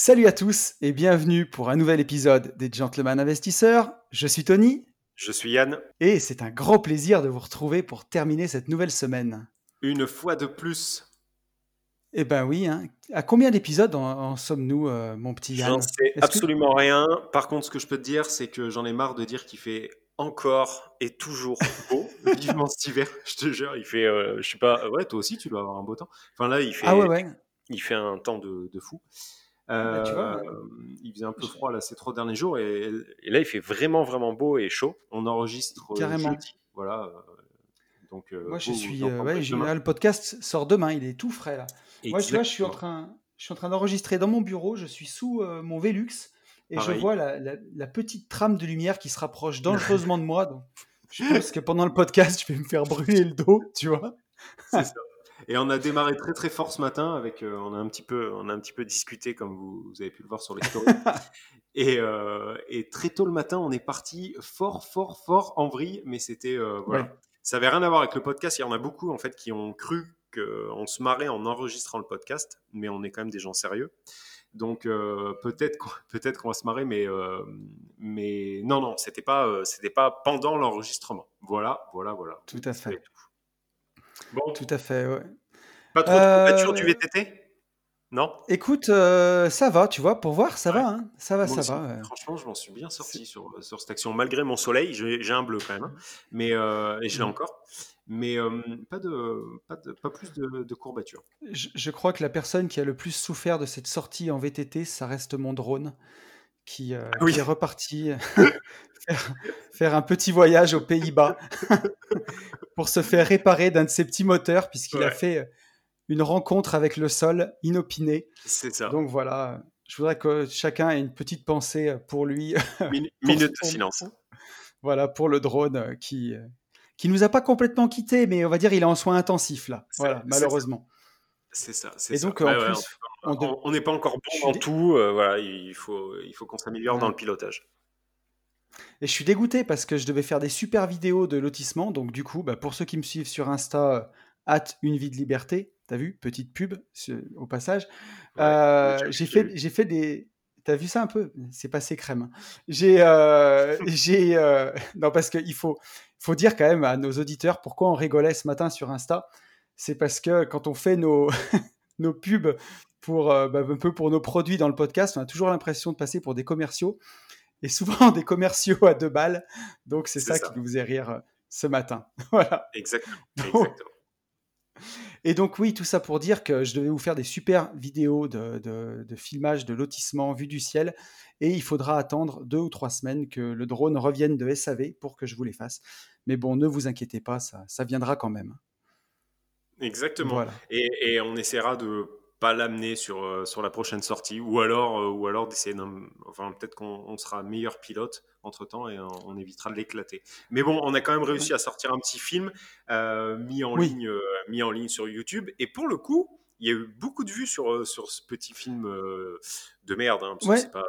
Salut à tous et bienvenue pour un nouvel épisode des Gentlemen Investisseurs. Je suis Tony. Je suis Yann. Et c'est un grand plaisir de vous retrouver pour terminer cette nouvelle semaine. Une fois de plus. Eh ben oui, hein. à combien d'épisodes en, sommes-nous, euh, mon petit Yann? J'en sais absolument rien. Par contre, ce que je peux te dire, c'est que j'en ai marre de dire qu'il fait encore et toujours beau, vivement cet hiver. Je te jure, il fait, euh, je sais pas, ouais, toi aussi, tu dois avoir un beau temps. Enfin là, il fait, ah ouais, ouais. il fait un temps de, de fou. Ah bah, euh, il faisait un peu froid là ces trois derniers jours et, là il fait vraiment vraiment beau et chaud. On enregistre euh, Carrément. jeudi, voilà. Euh, donc moi je suis, ouais, le podcast sort demain, il est tout frais là. Moi je, vois, je suis en train, je suis en train d'enregistrer dans mon bureau, je suis sous mon Velux et je vois la, la, petite trame de lumière qui se rapproche dangereusement de moi. Donc je pense que pendant le podcast je vais me faire brûler le dos, tu vois. C'est ça. Et on a démarré très très fort ce matin avec, euh, on a un petit peu, on a un petit peu discuté comme vous, avez pu le voir sur les stories. et, euh, et, très tôt le matin, on est parti fort fort fort en vrille, mais c'était euh, voilà, ça avait rien à voir avec le podcast. Il y en a beaucoup en fait qui ont cru qu'on se marrait en enregistrant le podcast, mais on est quand même des gens sérieux. Donc peut-être peut-être qu'on va se marrer, mais mais non non, c'était pas c'était pas pendant l'enregistrement. Voilà voilà voilà. Tout à fait. Bon. Tout à fait, ouais. Pas trop de courbatures du euh, VTT Non? Écoute, euh, ça va, tu vois, pour voir, ça va, hein ça va, ça va. Franchement, je m'en suis bien sorti sur, sur cette action, malgré mon soleil. J'ai un bleu quand même, hein. mais, euh, et je l'ai mmh. encore. Mais pas, de, pas, de, pas, plus de, courbatures. Je, crois que la personne qui a le plus souffert de cette sortie en VTT, ça reste mon drone, qui, ah est reparti faire, faire, un petit voyage aux Pays-Bas pour se faire réparer d'un de ses petits moteurs, puisqu'il a fait euh, une rencontre avec le sol inopinée. C'est ça. Donc voilà, je voudrais que chacun ait une petite pensée pour lui. minute de silence. Voilà, pour le drone euh, qui euh, qui nous a pas complètement quitté, mais on va dire il est en soins intensifs là. Voilà, malheureusement. C'est ça. Et donc en plus, on n'est pas encore bon dans tout. voilà, il faut il faut qu'on s'améliore dans le pilotage. Et je suis dégoûté parce que je devais faire des super vidéos de lotissement. Donc, du coup, bah, pour ceux qui me suivent sur Insta, hâte une vie de liberté. T'as vu Petite pub au passage. Euh, j'ai fait, j'ai fait des. T'as vu ça un peu? C'est passé crème. J'ai, euh, j'ai. Euh, non, parce qu'il faut, faut dire quand même à nos auditeurs pourquoi on rigolait ce matin sur Insta. C'est parce que quand on fait nos, nos pubs pour bah, un peu pour nos produits dans le podcast, on a toujours l'impression de passer pour des commerciaux et souvent des commerciaux à deux balles. Donc c'est ça, qui nous faisait rire euh, ce matin. voilà. Exactement. Et donc oui, tout ça pour dire que je devais vous faire des super vidéos de, de, filmage de lotissement vu du ciel. Et il faudra attendre deux ou trois semaines que le drone revienne de SAV pour que je vous les fasse. Mais bon, ne vous inquiétez pas, ça, ça viendra quand même. Exactement. Et, et, on essaiera de pas l'amener sur, euh, sur la prochaine sortie, ou alors, euh, ou alors d'essayer Enfin, peut-être qu'on sera meilleur pilote entre temps et on, évitera de l'éclater. Mais bon, on a quand même réussi à sortir un petit film euh, mis, en ligne, mis en ligne sur YouTube. Et pour le coup, il y a eu beaucoup de vues sur, sur ce petit film de merde, hein, parce que c'est pas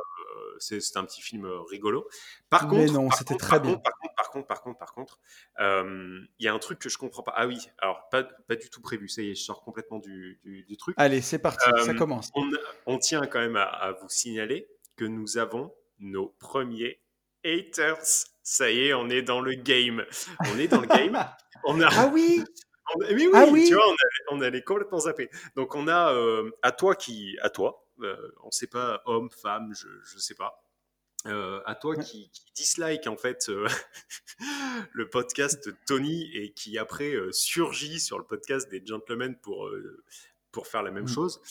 c'est un petit film rigolo. Par contre, non, c'était très bien. par, contre, par contre, par contre, par contre, il y a un truc que je comprends pas. Ah oui, alors pas, pas du tout prévu. Ça y est, je sors complètement du, du, truc. Allez, c'est parti, ça commence. On, on, tient quand même à, vous signaler que nous avons nos premiers haters. Ça y est, on est dans le game. On est dans le game. On a... Ah oui oui, oui, ah oui, tu vois, on allait, complètement zappé. Donc on a à toi qui, à toi, euh, on ne sait pas homme, femme, je ne sais pas. Euh, à toi qui, dislike en fait euh, le podcast Tony et qui après surgit sur le podcast des gentlemen pour, pour faire la même mm. chose,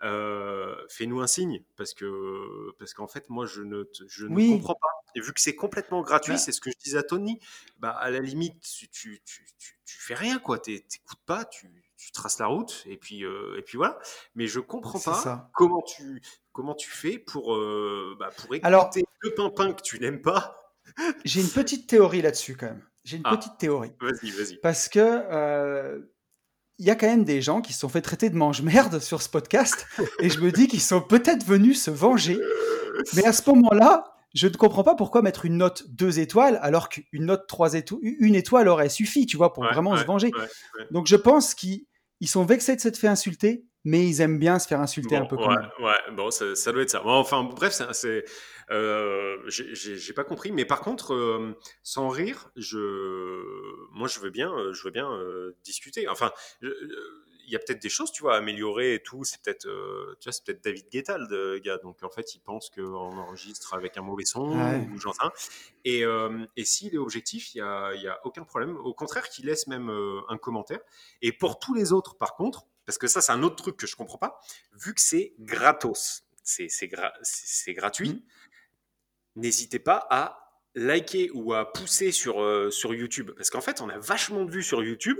fais-nous un signe parce que parce qu'en fait moi je ne, je ne comprends pas. Et vu que c'est complètement gratuit, bah c'est ce que je disais à Tony, bah à la limite tu, tu, tu, tu fais rien quoi, t'écoutes pas, tu tu traces la route et puis euh, et puis voilà. Mais je comprends pas comment tu comment tu fais pour euh, bah, pour écouter Alors, deux pimpins que tu n'aimes pas. J'ai une petite théorie là-dessus quand même. J'ai une ah, petite théorie. Vas-y, vas-y. Parce que euh, il y a quand même des gens qui se sont fait traiter de mange-merde sur ce podcast et je me dis qu'ils sont peut-être venus se venger. Mais à ce moment-là, je ne comprends pas pourquoi mettre une note 2 étoiles alors qu'une note 3 étoiles, une étoile aurait suffi, tu vois, pour vraiment se venger. Donc je pense qu'ils sont vexés de s'être fait insulter, mais ils aiment bien se faire insulter un peu. Ouais, ouais, bon, ça, doit être ça. enfin, bref, c'est, euh, j'ai pas compris, mais par contre, euh, sans rire, je, moi, je veux bien, je veux bien discuter. Enfin, y a peut-être des choses, tu vois, à améliorer et tout. C'est peut-être, euh, tu vois, c'est peut-être David Guetta, le gars. Donc, en fait, il pense qu'on enregistre avec un mauvais son ou j'en sais rien. Et, euh, et s'il est objectif, il n'y a, y a aucun problème. Au contraire, qu'il laisse même euh, un commentaire. Et pour tous les autres, par contre, parce que ça, c'est un autre truc que je comprends pas, vu que c'est gratos, c'est, c'est, c'est gratuit, mmh. n'hésitez pas à liker ou à pousser sur, sur YouTube. Parce qu'en fait, on a vachement de vues sur YouTube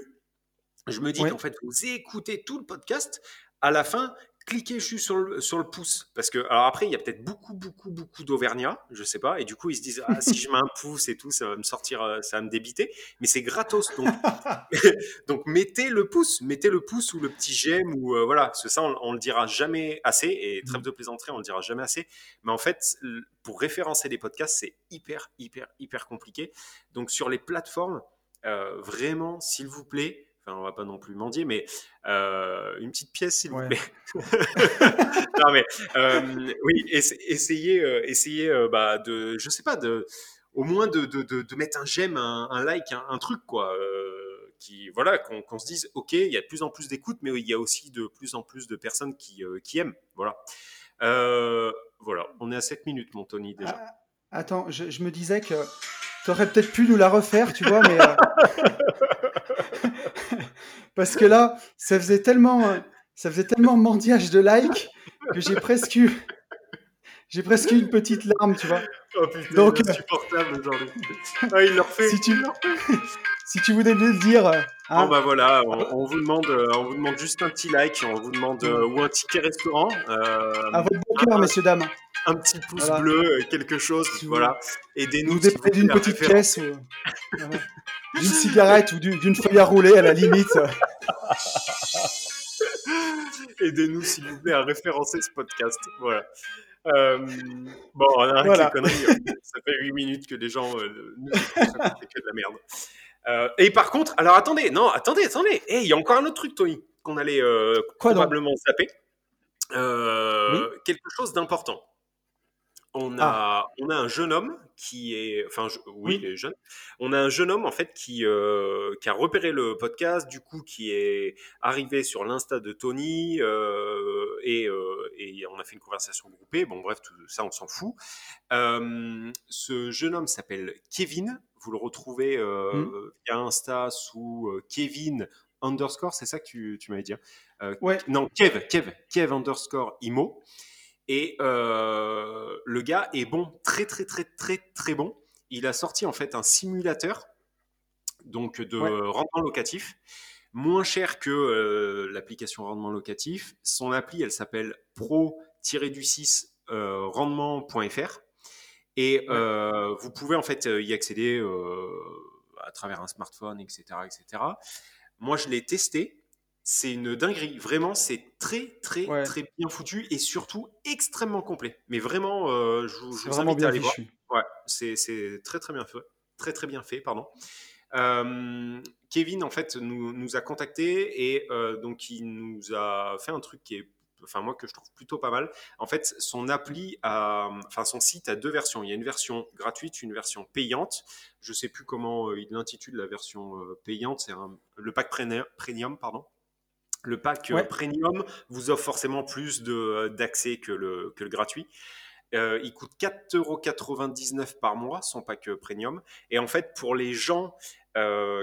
je me dis qu'en fait, vous écoutez tout le podcast, à la fin, cliquez juste sur le, sur le pouce. Parce que, alors après, il y a peut-être beaucoup, beaucoup, beaucoup d'Auvergnats, je sais pas, et du coup, ils se disent, ah, si je mets un pouce et tout, ça va me sortir, euh, ça va me débiter, mais c'est gratos. Donc, donc mettez le pouce, mettez le pouce ou le petit j'aime, ou euh, voilà, parce que ça, on, le dira jamais assez, et trêve mmh. de plaisanterie, on le dira jamais assez. Mais en fait, pour référencer les podcasts, c'est hyper, hyper, hyper compliqué. Donc, sur les plateformes, euh, vraiment, s'il vous plaît, on va pas non plus mendier, mais euh, une petite pièce, s'il vous plaît. non, mais euh, oui, essayez, euh, essayez bah, de, je sais pas, de, au moins de, de, de, mettre un j'aime, un, like, un, truc, quoi. qui, voilà, qu'on se dise, ok, il y a de plus en plus d'écoute, mais il y a aussi de plus en plus de personnes qui, qui aiment. Voilà. voilà, on est à 7 minutes, mon Tony, déjà. Ah, attends, je, je, me disais que tu aurais peut-être pu nous la refaire, tu vois, mais. Parce que là, ça faisait tellement, ça faisait tellement mendiage de like que j'ai presque eu, j'ai presque une petite larme, tu vois. Oh putain, Donc, insupportable aujourd'hui. Ah, il leur fait. Si tu, si tu voulais le dire. Hein. Bon bah voilà, on, vous demande, on vous demande juste un petit like, on vous demande euh, ou un ticket restaurant. Euh, à votre bon cœur, messieurs dames. Un petit pouce bleu, euh, quelque chose, voilà. Aidez-nous. Vous si d'une petite pièce. Ou... d'une cigarette ou d'une feuille à rouler à la limite. Aidez-nous, s'il vous plaît, à référencer ce podcast. Voilà. Euh, bon, on a voilà. conneries. Ça fait 8 minutes que les gens euh, nous que de la merde. Euh, et par contre, alors attendez, non, attendez, attendez. Il y a encore un autre truc, Tony, qu'on allait euh, probablement zapper. Quelque chose d'important on a, ah. on a un jeune homme qui est, enfin, oui, il est jeune. On a un jeune homme en fait qui, qui a repéré le podcast, du coup, qui est arrivé sur l'insta de Tony et, euh, et, on a fait une conversation groupée. Bon, bref, tout ça, on s'en fout. ce jeune homme s'appelle Kevin. Vous le retrouvez mmh. via Insta sous Kevin underscore. C'est ça que tu, tu m'avais dit. Hein? ouais. Non, Kev, Kev, Kev underscore Imo. Et euh, le gars est bon, très très très très très bon. Il a sorti en fait un simulateur donc de rendement locatif, moins cher que euh, l'application rendement locatif. Son appli, elle s'appelle pro-du6 euh, rendement.fr et vous pouvez en fait y accéder à travers un smartphone, etc., etc. Moi, je l'ai testé c'est une dinguerie. Vraiment, c'est très, très, très bien foutu et surtout extrêmement complet. Mais vraiment, euh, je, vous, invite à aller voir. Ouais, c'est très, très bien fait. Très, très bien fait, pardon. Euh, Kevin, en fait, nous, nous a contacté et euh, donc il nous a fait un truc qui est enfin moi que je trouve plutôt pas mal. En fait, son appli, a, enfin son site a deux versions. Il y a une version gratuite, une version payante. Je sais plus comment il intitule la version payante. C'est le pack premium, pardon. Le pack euh, premium vous offre forcément plus euh, d'accès que le, que le gratuit. Euh, il coûte 4,99€ par mois, son pack premium. Et en fait, pour les gens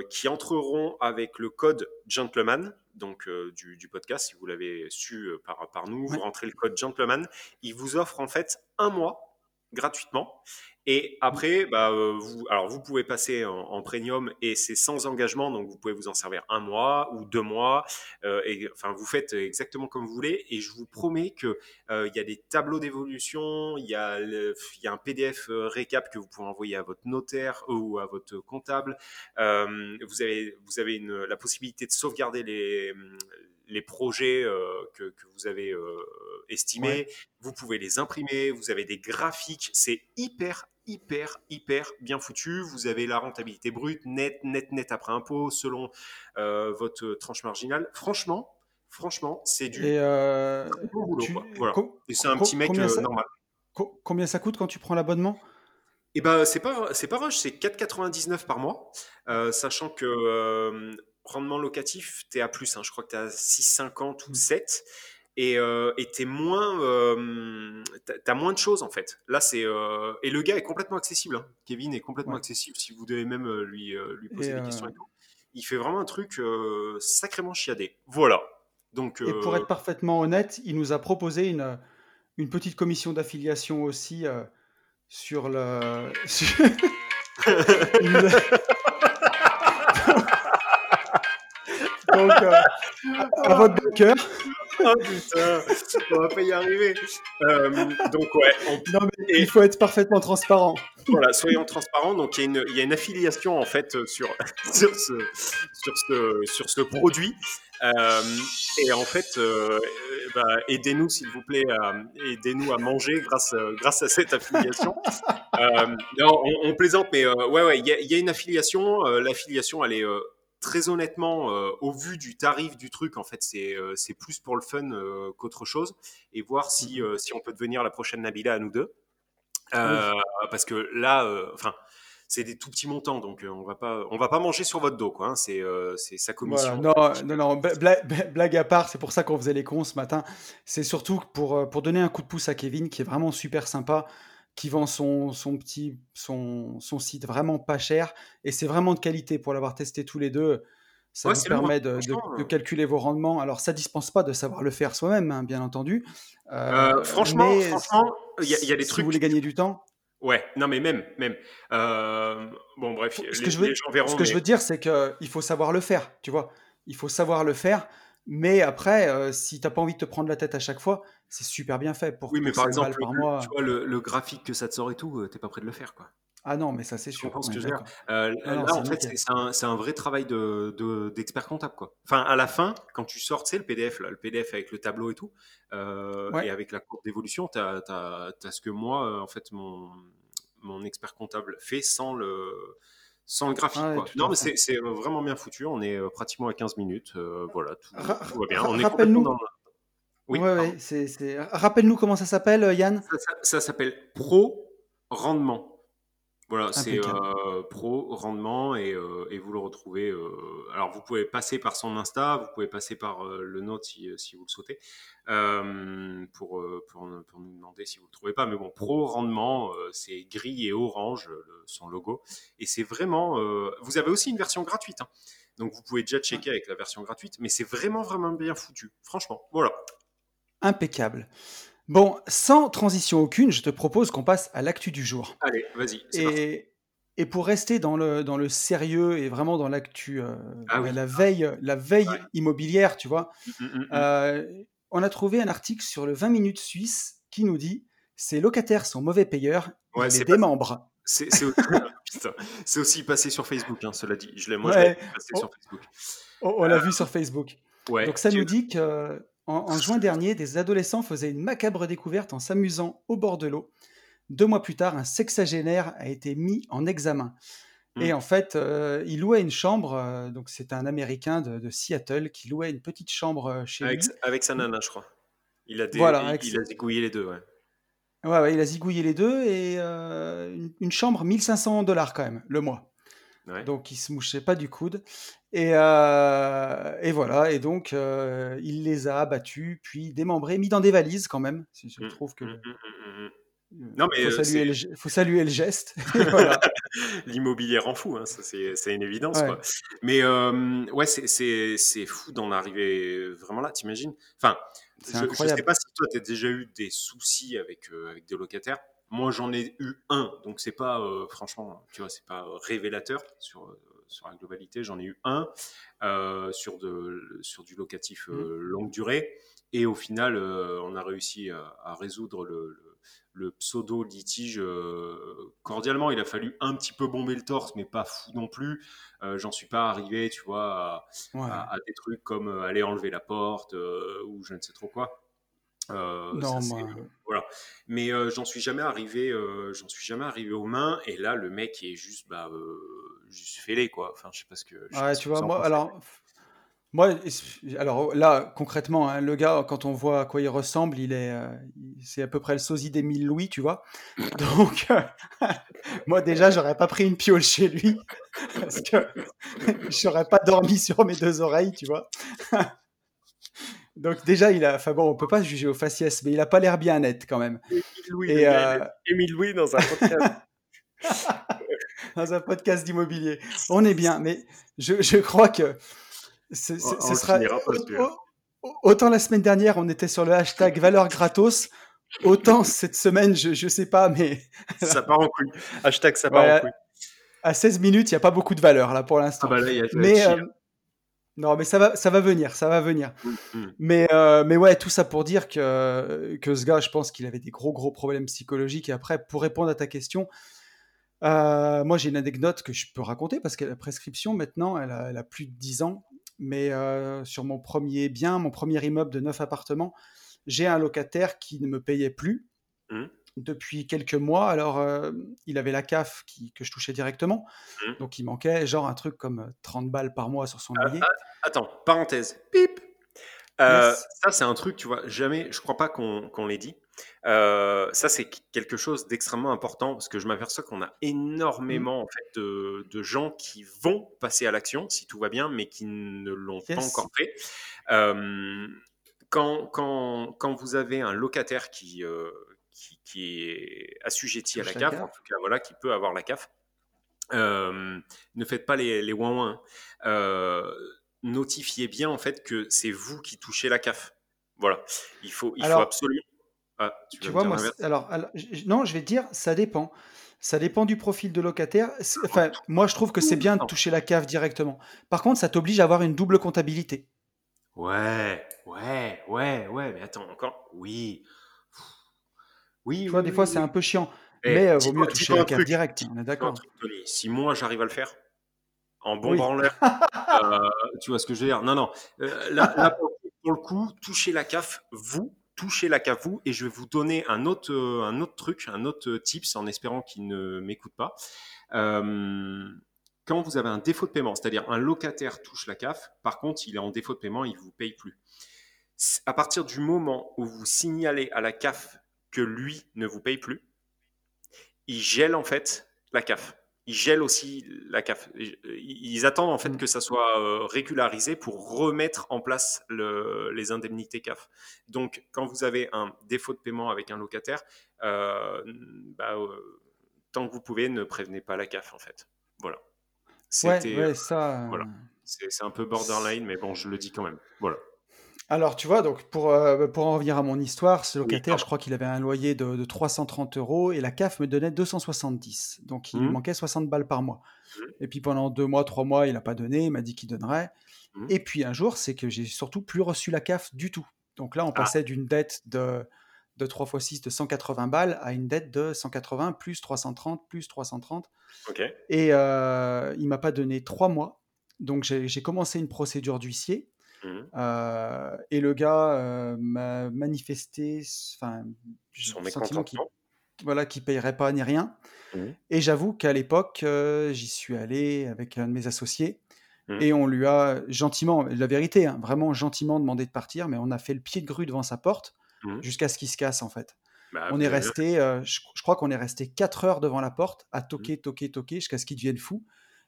qui entreront avec le code gentleman, donc du, du, podcast, si vous l'avez su par, par nous, vous rentrez le code gentleman, il vous offre en fait un mois gratuitement. Et après, bah, euh, vous, alors vous pouvez passer en, premium et c'est sans engagement, donc vous pouvez vous en servir un mois ou deux mois. Euh, et enfin, vous faites exactement comme vous voulez. Et je vous promets que euh, il y a des tableaux d'évolution, il y a un PDF récap que vous pouvez envoyer à votre notaire ou à votre comptable. vous avez la possibilité de sauvegarder les projets que, vous avez estimés. Vous pouvez les imprimer. Vous avez des graphiques. C'est hyper hyper, hyper bien foutu. Vous avez la rentabilité brute, net, net, net après impôt, selon euh, votre tranche marginale. Franchement, Franchement, c'est du Et, euh, bon boulot. tu- quoi. Voilà. Et c'est un petit mec combien euh, ça- normal. co- combien ça coûte quand tu prends l'abonnement? Et ben c'est pas c'est pas rush, c'est 4,99 par mois, sachant que rendement locatif, t'es à plus, hein, je crois que t'es à 6,50 ou 7 et euh, t'es moins euh, t'as- moins de choses en fait. Là c'est euh, et le gars est complètement accessible. hein. Kevin est complètement Ouais. accessible si vous devez même euh, lui lui poser Et, des questions et tout. Il fait vraiment un truc sacrément chiadé. Voilà. Donc Et pour être parfaitement honnête, il nous a proposé une, une petite commission d'affiliation aussi sur le. Il Donc, à votre cœur. Oh putain, on va pas y arriver. Euh, donc ouais, on Non, mais il faut être parfaitement transparent. Voilà, soyons transparents. Donc, il y, a une, il y a une affiliation en fait sur, sur, ce, sur, ce, sur ce produit. Euh, et en fait, euh, bah, aidez-nous s'il vous plaît, à, aidez-nous à manger grâce, grâce à cette affiliation. Euh, non, on, on plaisante, mais euh, ouais, ouais, il y, y a une affiliation. Euh, L'affiliation, elle est très honnêtement, euh, au vu du tarif du truc, en fait, c'est euh, plus pour le fun euh, qu'autre chose. Et voir si, euh, si on peut devenir la prochaine Nabila à nous deux. Parce que là, enfin, c'est des tout petits montants, donc on va pas, on va pas manger sur votre dos, quoi. hein. c'est, sa commission. Voilà, non, non, non, bla- bla- blague à part, c'est pour ça qu'on faisait les cons ce matin. C'est surtout pour, pour donner un coup de pouce à Kevin, qui est vraiment super sympa, qui vend son, son petit son, son site vraiment pas cher, et c'est vraiment de qualité pour l'avoir testé tous les deux. Ça Ouais, vous permet de, de- euh. calculer vos rendements. Alors, ça dispense pas de savoir le faire soi-même, hein, bien entendu. Euh, Euh, franchement, il y, a- il y a des si trucs. vous voulez gagner du temps, Ouais, non, mais même, même. Euh, bon, bref, ce les, que je veux, verront. ce que je veux dire, c'est qu'il faut savoir le faire, tu vois. Il faut savoir le faire, mais après, euh, si t'as pas envie de te prendre la tête à chaque fois, c'est super bien fait pour, Oui, mais par 5 balles exemple, par le- mois. tu vois, le, le graphique que ça te sort et tout, euh, t'es pas prêt de le faire, quoi. Ah non, mais ça c'est sûr. que je veux dire? d'accord. Euh, Ah Là, en fait, c'est un, vrai travail de, de- d'expert comptable, quoi. Enfin, à la fin, quand tu sors, tu sais, le PDF, là, le PDF avec le tableau et tout, euh, Ouais. et avec la courbe d'évolution, tu as, ce que moi, euh, en fait, mon, mon expert comptable fait sans le, sans le graphique, Ah quoi. Non, mais c'est c'est vraiment bien foutu. On est euh, pratiquement à 15 minutes. euh, voilà, tout, Ra- tout va bien. On est rappelle-nous- complètement dans le- Oui, ouais, pardon. ouais, c'est, c'est- Rappelle-nous comment ça s'appelle, euh, Yann? Ça, ça- ça s'appelle Pro Rendement. Voilà, c'est Impeccable. euh, Pro Rendement et, euh, et vous le retrouvez. euh, alors, vous pouvez passer par son Insta, vous pouvez passer par euh, le nôtre si, si vous le souhaitez, euh, pour, euh, pour, pour nous demander si vous le trouvez pas. Mais bon, Pro Rendement, euh, c'est gris et orange, euh, le- son logo. Et c'est vraiment. euh, vous avez aussi une version gratuite. hein. Donc, vous pouvez déjà checker avec la version gratuite, mais c'est vraiment, vraiment bien foutu. Franchement, voilà. Impeccable. Bon, sans transition aucune, je te propose qu'on passe à l'actu du jour. Allez, vas-y. parti. Et, pour rester dans le, dans le sérieux et vraiment dans l'actu, euh, Ah oui. la veille, la veille Ouais. immobilière, tu vois, Mm, mm, mm. euh, on a trouvé un article sur le 20 minutes suisse qui nous dit ces locataires sont mauvais payeurs, Ouais, les démembrent. C'est aussi, passé sur Facebook, hein, cela dit. Je l'ai, moi, Ouais. je l'ai passé Oh. sur Facebook. On, on l'a vu sur Facebook. Donc ça tu- nous dit que en, en juin dernier, des adolescents faisaient une macabre découverte en s'amusant au bord de l'eau. Deux mois plus tard, un sexagénaire a été mis en examen. Et Mm. en fait, euh, il louait une chambre. euh, donc c'est un Américain de, de Seattle qui louait une petite chambre euh, chez avec, lui. avec sa nana, je crois. Il a, des, Voilà, il, avec il sa- a zigouillé les deux, ouais. Ouais, ouais, il a zigouillé les deux et euh, une, une chambre 1500 dollars quand même le mois. Ouais. Donc il se mouchait pas du coude. Et, euh, et voilà, et donc euh, il les a abattus, puis démembrés, mis dans des valises quand même. Si Je Mm, trouve que mm, mm, mm, mm. euh, Non, mais, faut, euh, saluer le, faut saluer le geste. L'immobilier rend fou, hein, c'est une évidence. Ouais. Quoi. Mais ouais, c'est- fou d'en arriver vraiment là, t'imagines? Enfin, je, incroyable. sais pas si toi, tu as déjà eu des soucis avec, avec des locataires. Moi, j'en ai eu un, donc c'est pas, euh, franchement, tu vois, c'est pas révélateur sur, euh, sur la globalité. J'en ai eu un euh, sur, de, sur du locatif euh, longue durée. Et au final, euh, on a réussi à, à résoudre le, le, le pseudo-litige euh, cordialement. Il a fallu un petit peu bomber le torse, mais pas fou non plus. Euh, J'en suis pas arrivé, tu vois, à, Ouais. à, à des trucs comme euh, aller enlever la porte euh, ou je ne sais trop quoi. Euh, Non, ça, c'est- moi- voilà. Mais euh, j'en suis jamais arrivé, euh, j'en suis jamais arrivé aux mains. Et là, le mec est juste, bah, euh, juste fêlé quoi. Enfin, je sais pas ce que. je Ouais, tu vois, moi, alors, Moi, alors là, concrètement, hein, le gars, quand on voit à quoi il ressemble, il est, euh, c'est à peu près le sosie d'Émile Louis, tu vois. Donc, euh, moi déjà, j'aurais pas pris une piole chez lui parce que j'aurais pas dormi sur mes deux oreilles, tu vois. Donc déjà, il a, enfin bon, on peut pas juger au faciès, mais il a pas l'air bien net quand même. Émile Louis, Et, euh, Émile Louis dans un podcast. dans un podcast d'immobilier. On est bien, mais je, je crois que ce sera. Autant la semaine dernière, on était sur le hashtag valeur gratos. Autant cette semaine, je, je sais pas, mais. ça part en couille. Hashtag ça part en couille. À 16 minutes, il n'y a pas beaucoup de valeur là pour l'instant. Ah bah mais, euh, non, mais ça va, ça va venir, ça va venir. Mm, mm. Mais, euh, mais ouais, tout ça pour dire que, que ce gars, je pense qu'il avait des gros, gros problèmes psychologiques. Et après, pour répondre à ta question, euh, moi j'ai une anecdote que je peux raconter parce que la prescription, maintenant, elle a, elle a plus de 10 ans mais sur mon premier bien, mon premier immeuble de neuf appartements, j'ai un locataire qui ne me payait plus mmh. Depuis quelques mois. Alors, il avait la CAF qui, que je touchais directement, mmh. donc il manquait genre un truc comme 30 balles par mois sur son ah, loyer. Ah, attends, parenthèse, pip. Ça, c'est un truc, tu vois, jamais, je crois pas qu'on l'ait dit. Euh, ça, c'est quelque chose d'extrêmement important parce que je m'aperçois qu'on a énormément en fait, de, gens qui vont passer à l'action si tout va bien, mais qui ne l'ont pas encore fait. Euh, quand, quand, quand, vous avez un locataire qui, euh, qui, est assujetti à la CAF, en tout cas, voilà, qui peut avoir la CAF, ne faites pas les, les ouin notifiez bien en fait que c'est vous qui touchez la CAF. Voilà, il faut, il faut absolument ah, tu, vois, moi, alors, non, je vais te dire, ça dépend. Ça dépend du profil de locataire. Enfin, moi, je trouve que c'est bien de toucher la cave directement. Par contre, ça t'oblige à avoir une double comptabilité. Ouais, ouais, ouais, ouais, mais attends, encore, oui. Oui, tu vois, des fois, c'est un peu chiant. Mais il euh, vaut mieux toucher la cave direct, on est d'accord. Si moi, j'arrive à le faire, en bon branleur, euh, tu vois ce que je veux dire? Non, non. Euh, là, pour, pour, le coup, toucher la CAF, vous, touchez la vous et je vais vous donner un autre, euh, un autre truc, un autre tips en espérant qu'il ne m'écoute pas. Quand vous avez un défaut de paiement, c'est-à-dire un locataire touche la CAF, par contre, il est en défaut de paiement, il ne vous paye plus. À partir du moment où vous signalez à la CAF que lui ne vous paye plus, il gèle en fait la CAF ils gèlent aussi la CAF. Ils attendent en fait mm. que ça soit euh, régularisé pour remettre en place le, les indemnités CAF. Donc, quand vous avez un défaut de paiement avec un locataire, euh, bah, euh, tant que vous pouvez, ne prévenez pas la CAF en fait. Voilà. Ouais, ça. Voilà. C'est un peu borderline, mais bon, je le dis quand même. Voilà. Alors, tu vois, donc pour, euh, pour en revenir à mon histoire, ce locataire, je crois qu'il avait un loyer de, 330 euros et la CAF me donnait 270. Donc, il mmh. manquait 60 balles par mois. Mmh. Et puis, pendant deux mois, trois mois, il n'a pas donné. Il m'a dit qu'il donnerait. Mmh. Et puis, un jour, c'est que j'ai surtout plus reçu la CAF du tout. Donc là, on ah. passait d'une dette de, de 3 x 6 de 180 balles à une dette de 180 plus 330 plus 330. Et euh, il m'a pas donné trois mois. Donc, j'ai commencé une procédure d'huissier. Mmh. Euh, et le gars euh, m'a manifesté, enfin, son sentiment qu'il voilà, qui payerait pas ni rien. Mmh. Et j'avoue qu'à l'époque, euh, j'y suis allé avec un de mes associés mmh. et on lui a gentiment, la vérité, hein, vraiment gentiment demandé de partir, mais on a fait le pied de grue devant sa porte jusqu'à ce qu'il se casse en fait. Bah, on est resté, je, je, crois qu'on est resté 4 heures devant la porte à toquer, toquer, toquer jusqu'à ce qu'il devienne fou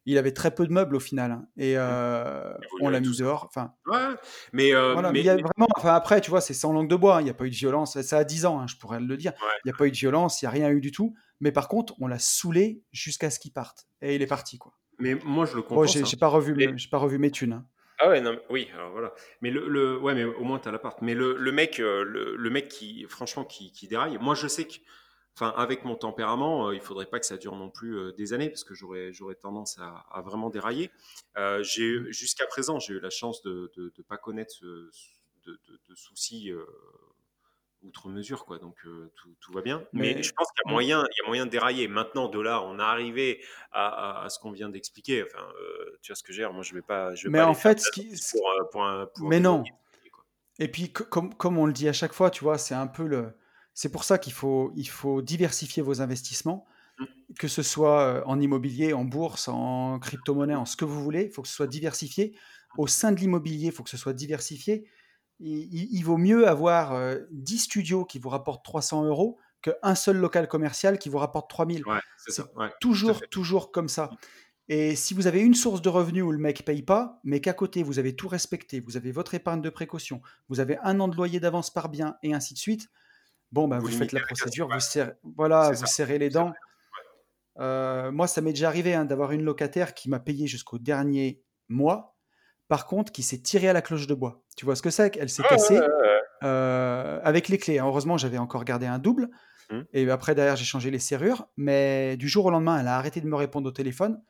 il avait très peu de meubles au final. Hein, et mmh. euh, on l'a mis dehors. Enfin, ouais, mais, euh, mais, il y a vraiment, enfin, après, tu vois, c'est sans langue de bois. Hein, il n'y a pas eu de violence. Ça a 10 ans, hein, je pourrais le dire. Il n'y a pas eu de violence, il n'y a rien eu du tout. Mais par contre, on l'a saoulé jusqu'à ce qu'il parte. Et il est parti, quoi. Mais moi, je le comprends. j'ai pas, revu, j'ai pas revu mes thunes. Ah ouais, non, oui, alors voilà. Mais le, ouais, mais au moins tu as l'appart. Mais le, le mec, euh, le, mec qui, franchement, qui, qui déraille. Moi, je sais que enfin, avec mon tempérament, euh, il faudrait pas que ça dure non plus euh, des années parce que j'aurais, j'aurais tendance à, vraiment dérailler. Euh, j'ai, jusqu'à présent, j'ai eu la chance de ne pas connaître de, soucis outre mesure, quoi. Donc tout, va bien. Mais, je pense qu'il y a moyen, il y a moyen de dérailler. Maintenant, de là, on est arrivé à, ce qu'on vient d'expliquer. Enfin, tu vois ce que j'ai. Moi, je vais pas. Je vais mais en fait, ce qui... pour, mais non. Et puis, comme, comme on le dit à chaque fois, tu vois, c'est un peu le c'est pour ça qu'il faut, il faut diversifier vos investissements, mmh. que ce soit euh, en immobilier, en bourse, en crypto-monnaie, en ce que vous voulez. Il faut que ce soit diversifié. au sein de l'immobilier, il faut que ce soit diversifié. Il, vaut mieux avoir 10 euh, studios qui vous rapportent 300 euros qu'un seul local commercial qui vous rapporte 3000. Ouais, c'est toujours, toujours comme ça. Et si vous avez une source de revenus où le mec paye pas, mais qu'à côté vous avez tout respecté, vous avez votre épargne de précaution, vous avez un an de loyer d'avance par bien et ainsi de suite, bon, ben, vous, faites la procédure, vous, serrez, voilà, vous serrez les dents. Euh, moi, ça m'est déjà arrivé hein, d'avoir une locataire qui m'a payé jusqu'au dernier mois, par contre, qui s'est tirée à la cloche de bois. Tu vois ce que c'est Elle s'est cassée euh, avec les clés. Heureusement, j'avais encore gardé un double. Mmh. Et après, derrière, j'ai changé les serrures. Mais du jour au lendemain, elle a arrêté de me répondre au téléphone.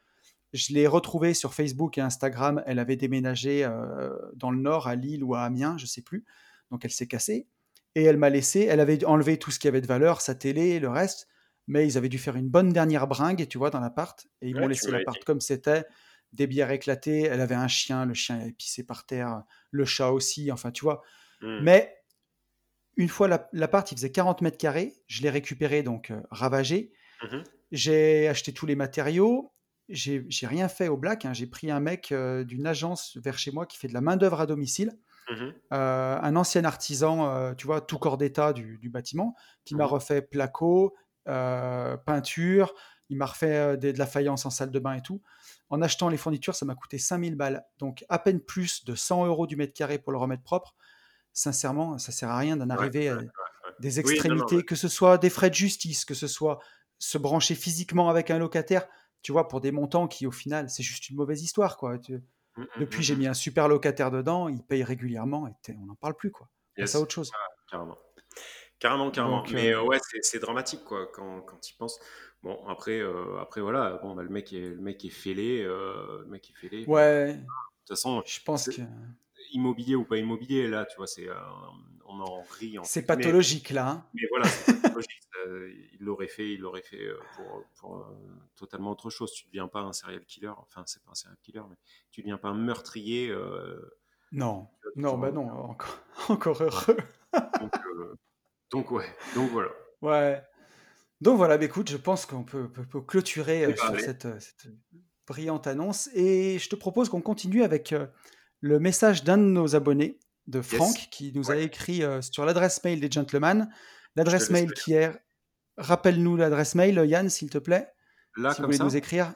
Je l'ai retrouvée sur Facebook et Instagram. Elle avait déménagé euh, dans le nord, à Lille ou à Amiens, je sais plus. Donc, elle s'est cassée. Et elle m'a laissé. Elle avait enlevé tout ce qui avait de valeur, sa télé, le reste mais ils avaient dû faire une bonne dernière bringue, tu vois, dans l'appart, et ils m'ont laissé l'appart comme c'était, des bières éclatées, elle avait un chien, le chien avait pissé par terre, le chat aussi, enfin, tu vois. Mmh. Mais une fois l'appart, il faisait 40 mètres carrés, je l'ai récupéré, donc euh, ravagé, mmh j'ai acheté tous les matériaux, j'ai rien fait au black, hein. j'ai pris un mec euh, d'une agence vers chez moi qui fait de la main-d'œuvre à domicile, mmh euh, un ancien artisan, tu vois, tout corps d'état du, du, bâtiment, qui m'a refait placo, euh, peinture, il m'a refait euh, de la faïence en salle de bain et tout. En achetant les fournitures, ça m'a coûté 5000 balles. Donc à peine plus de 100 euros du mètre carré pour le remettre propre. Sincèrement, ça sert à rien d'en arriver à des extrémités, que ce soit des frais de justice, que ce soit se brancher physiquement avec un locataire, tu vois, pour des montants qui au final, c'est juste une mauvaise histoire, quoi. Mmh, mmh, Depuis, j'ai mmh, mis un super locataire dedans, il paye régulièrement et on n'en parle plus, quoi. C'est autre chose. carrément. Carrément, carrément. mais euh, ouais, c'est dramatique quoi quand, quand il pense. Bon, après, euh, après voilà, bon, bah, le mec est, le mec est fêlé, euh, le mec est fêlé. Ouais. De toute façon, je pense que immobilier ou pas immobilier, là, tu vois, c'est on en rit. C'est pathologique là. Hein. Mais voilà, c'est pathologique. Il l'aurait fait, il l'aurait fait pour, pour totalement autre chose. Tu ne deviens pas un serial killer. Enfin, c'est pas un serial killer, mais tu ne deviens pas un meurtrier. non, non, bah non, encore, encore heureux. Donc, donc ouais, donc voilà. Ouais. Donc voilà, bah, écoute, je pense qu'on peut, clôturer euh, sur cette, euh, cette, brillante annonce. Et je te propose qu'on continue avec euh, le message d'un de nos abonnés, de Franck, qui nous a écrit sur l'adresse mail des gentlemen. L'adresse mail qui est... Rappelle-nous l'adresse mail, Yann, s'il te plaît. Là, si comme vous voulez nous écrire.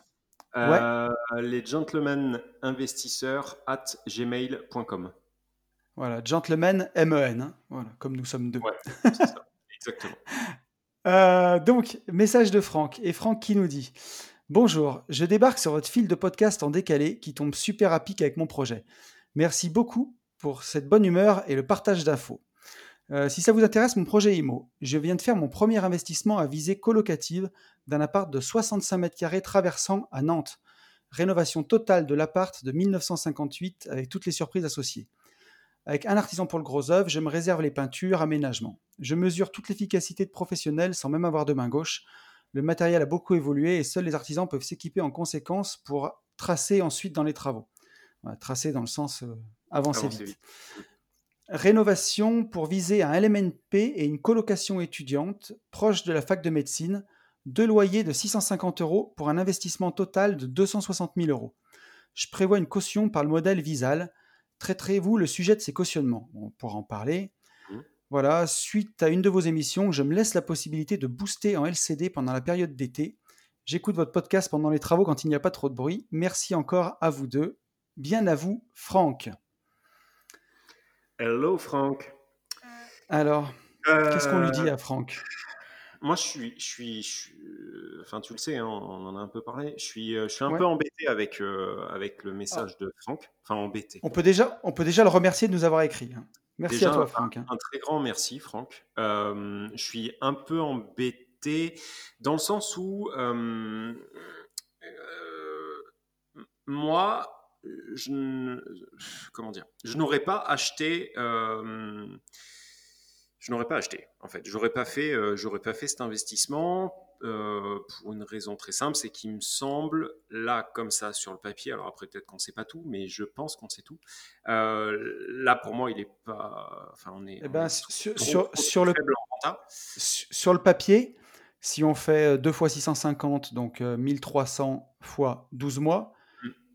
Les gentlemen investisseurs at gmail.com. Voilà, gentleman M-E-N, hein. voilà, comme nous sommes deux. Ouais, c'est ça, exactement. Euh, donc, message de Franck. Et Franck qui nous dit Bonjour, je débarque sur votre fil de podcast en décalé qui tombe super à pic avec mon projet. Merci beaucoup pour cette bonne humeur et le partage d'infos. Euh, si ça vous intéresse, mon projet IMO, je viens de faire mon premier investissement à visée colocative d'un appart de 65 mètres carrés traversant à Nantes. Rénovation totale de l'appart de 1958 avec toutes les surprises associées. Avec un artisan pour le gros œuvre, je me réserve les peintures, aménagements. Je mesure toute l'efficacité de professionnels sans même avoir de main gauche. Le matériel a beaucoup évolué et seuls les artisans peuvent s'équiper en conséquence pour tracer ensuite dans les travaux. tracer dans le sens euh, avancer, vite. Rénovation pour viser un LMNP et une colocation étudiante proche de la fac de médecine. Deux loyers de 650 euros pour un investissement total de 260 000 euros. Je prévois une caution par le modèle Visal traiterez-vous le sujet de ces cautionnements? On pourra en parler. Mmh. Voilà, suite à une de vos émissions, je me laisse la possibilité de booster en LCD pendant la période d'été. J'écoute votre podcast pendant les travaux quand il n'y a pas trop de bruit. Merci encore à vous deux. Bien à vous, Franck. Hello, Franck. Alors, qu'est-ce qu'on lui dit à Franck? moi, je suis, je suis, euh, enfin, tu le sais, hein, on en a un peu parlé. Je suis, euh, je suis un peu embêté avec, euh, avec le message de Franck. Enfin, embêté. On peut déjà, on peut déjà le remercier de nous avoir écrit. Hein. Merci à toi, Franck. Hein. Un, très grand merci, Franck. je suis un peu embêté dans le sens où moi, je, comment dire, je n'aurais pas acheté je n'aurais pas acheté. En fait, j'aurais pas fait, euh, j'aurais pas fait cet investissement euh, pour une raison très simple, c'est qu'il me semble là comme ça sur le papier. Alors après peut-être qu'on sait pas tout, mais je pense qu'on sait tout. Euh, là pour moi, il est pas. Enfin, on est. Eh ben, sur, sur, le sur le papier, si on fait 2 fois 650, donc 1300 fois 12 mois.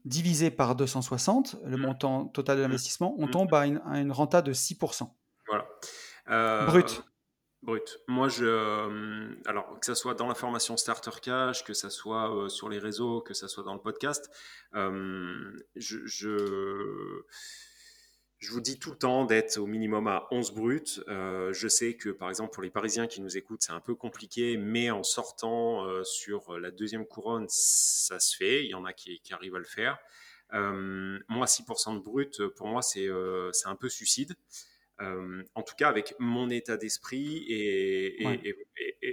Divisé par 260, le mmh. montant total de mmh. l'investissement, on mmh. tombe à une, renta de 6%. Voilà. Euh, brut. Brut. Moi, je, euh, alors que ça soit dans la formation Starter Cash, que ça soit euh, sur les réseaux, que ça soit dans le podcast, je, je, vous dis tout le temps d'être au minimum à 11 bruts. je sais que, par exemple, pour les Parisiens qui nous écoutent, c'est un peu compliqué, mais en sortant sur la deuxième couronne, ça se fait. Il y en a qui, qui arrivent à le faire. moi, 6% de brut, pour moi, c'est un peu suicide. Euh, en tout cas avec mon état d'esprit et,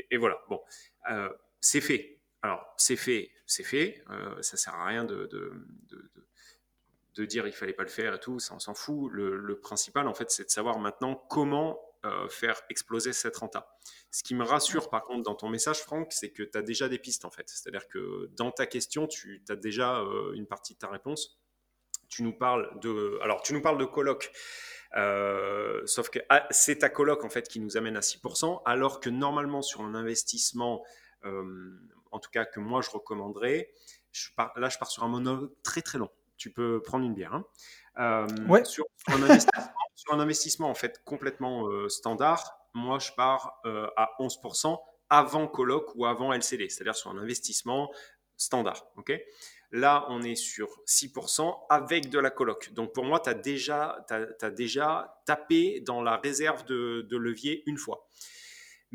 et, voilà. Bon, euh, c'est fait. Alors c'est fait, c'est fait. Euh, ça sert à rien de, de, de, de, dire il fallait pas le faire et tout. Ça on s'en fout. Le, principal en fait, c'est de savoir maintenant comment faire exploser cette renta. Ce qui me rassure par contre dans ton message, Franck, c'est que tu as déjà des pistes en fait. C'est-à-dire que dans ta question, tu as déjà une partie de ta réponse. Tu nous parles de, alors tu nous parles de colloque. Euh, sauf que ah, c'est ta coloc en fait qui nous amène à 6%, alors que normalement sur un investissement, euh, en tout cas que moi je recommanderais, là je pars sur un mono très très long. Tu peux prendre une bière. Hein. Euh, sur, un investissement, en fait complètement standard, moi je pars à 11% avant coloc ou avant LCD, c'est-à-dire sur un investissement standard. ok? Là, on est sur 6% avec de la coloc. Donc pour moi, tu as déjà tapé dans la réserve de, levier une fois.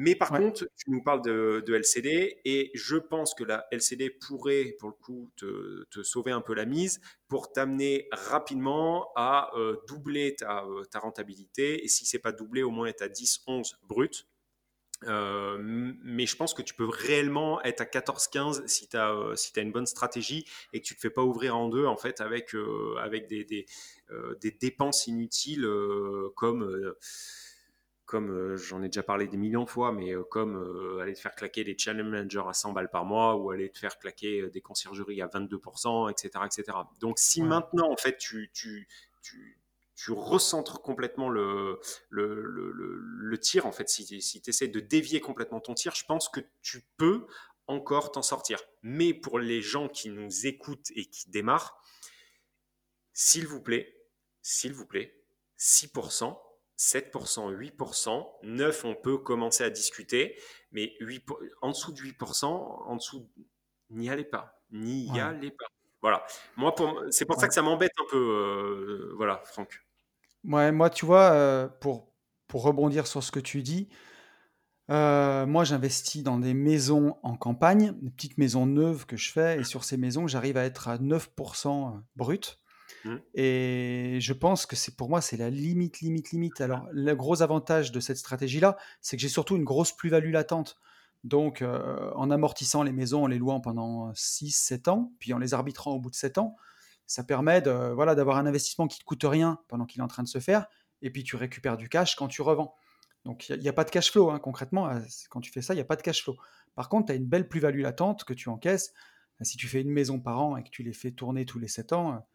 Mais par contre, tu nous parles de, LCD et je pense que la LCD pourrait, pour le coup, te, sauver un peu la mise pour t'amener rapidement à euh, doubler ta, euh, ta, rentabilité. Et si c'est pas doublé, au moins être à 10, 11 brut. Euh, mais je pense que tu peux réellement être à 14-15 si tu as, euh, si as une bonne stratégie et que tu ne te fais pas ouvrir en deux en fait avec, euh, avec des, des, des, dépenses inutiles comme, comme j'en ai déjà parlé des millions de fois, mais comme aller te faire claquer des channel managers à 100 balles par mois ou aller te faire claquer des conciergeries à 22%, etc. etc. Donc si maintenant en fait tu, tu, tu tu recentres complètement le, le, le, tir, en fait, si, si tu essaies de dévier complètement ton tir, je pense que tu peux encore t'en sortir. Mais pour les gens qui nous écoutent et qui démarrent, s'il vous plaît, s'il vous plaît, 6%, 7%, 8%, 9%, on peut commencer à discuter, mais 8, en dessous de 8%, en dessous, n'y allez pas, n'y allez pas. Voilà. Moi, c'est pour ça que ça m'embête un peu, euh, voilà, Franck. Ouais, moi, tu vois, euh, pour, pour rebondir sur ce que tu dis, euh, moi, j'investis dans des maisons en campagne, des petites maisons neuves que je fais, et sur ces maisons, j'arrive à être à 9% euh, brut. Mmh. Et je pense que c'est pour moi, c'est la limite, limite, limite. Alors, le gros avantage de cette stratégie-là, c'est que j'ai surtout une grosse plus-value latente. Donc, en amortissant les maisons, en les louant pendant 6-7 ans, puis en les arbitrant au bout de 7 ans, ça permet de, voilà, d'avoir un investissement qui ne te coûte rien pendant qu'il est en train de se faire, et puis tu récupères du cash quand tu revends. Donc il n'y a, pas de cash flow, hein, concrètement, euh, quand tu fais ça, il n'y a pas de cash flow. Par contre, tu as une belle plus-value latente que tu encaisses. Si tu fais une maison par an et que tu les fais tourner tous les 7 ans,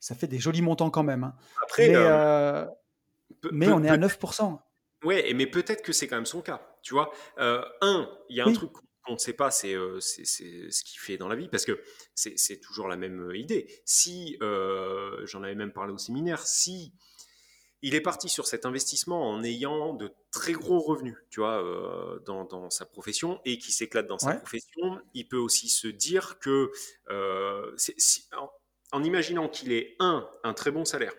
ça fait des jolis montants quand même. Hein. Après, mais, euh, mais on est à 9%. Ouais, mais peut-être que c'est quand même son cas. Tu vois, euh, un, il y a un truc on ne sait pas, euh, c'est ce qu'il fait dans la vie, parce que c'est toujours la même euh, idée. Si, euh, j'en avais même parlé au séminaire, si il est parti sur cet investissement en ayant de très gros revenus, tu vois, dans, sa profession et qui s'éclate dans sa profession, il peut aussi se dire que, en, imaginant qu'il ait un, un très bon salaire,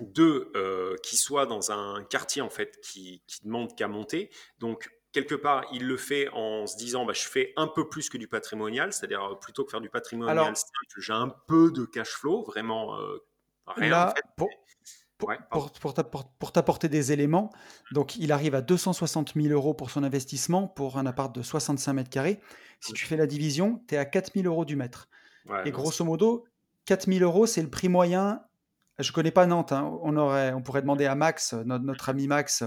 deux, qu'il soit dans un quartier en fait qui, qui demande qu'à monter, donc quelque part, il le fait en se disant bah, je fais un peu plus que du patrimonial, c'est-à-dire euh, plutôt que faire du patrimonial j'ai un peu de cash flow, vraiment euh, rien. pour, pour, t'apporter des éléments, donc il arrive à 260 000 euros pour son investissement pour un appart de 65 mètres carrés. Si tu fais la division, tu es à 4 000 euros du mètre. Et grosso modo, 4 000 euros, c'est le prix moyen. Je connais pas Nantes, hein. on, aurait, on pourrait demander à Max, notre ami Max,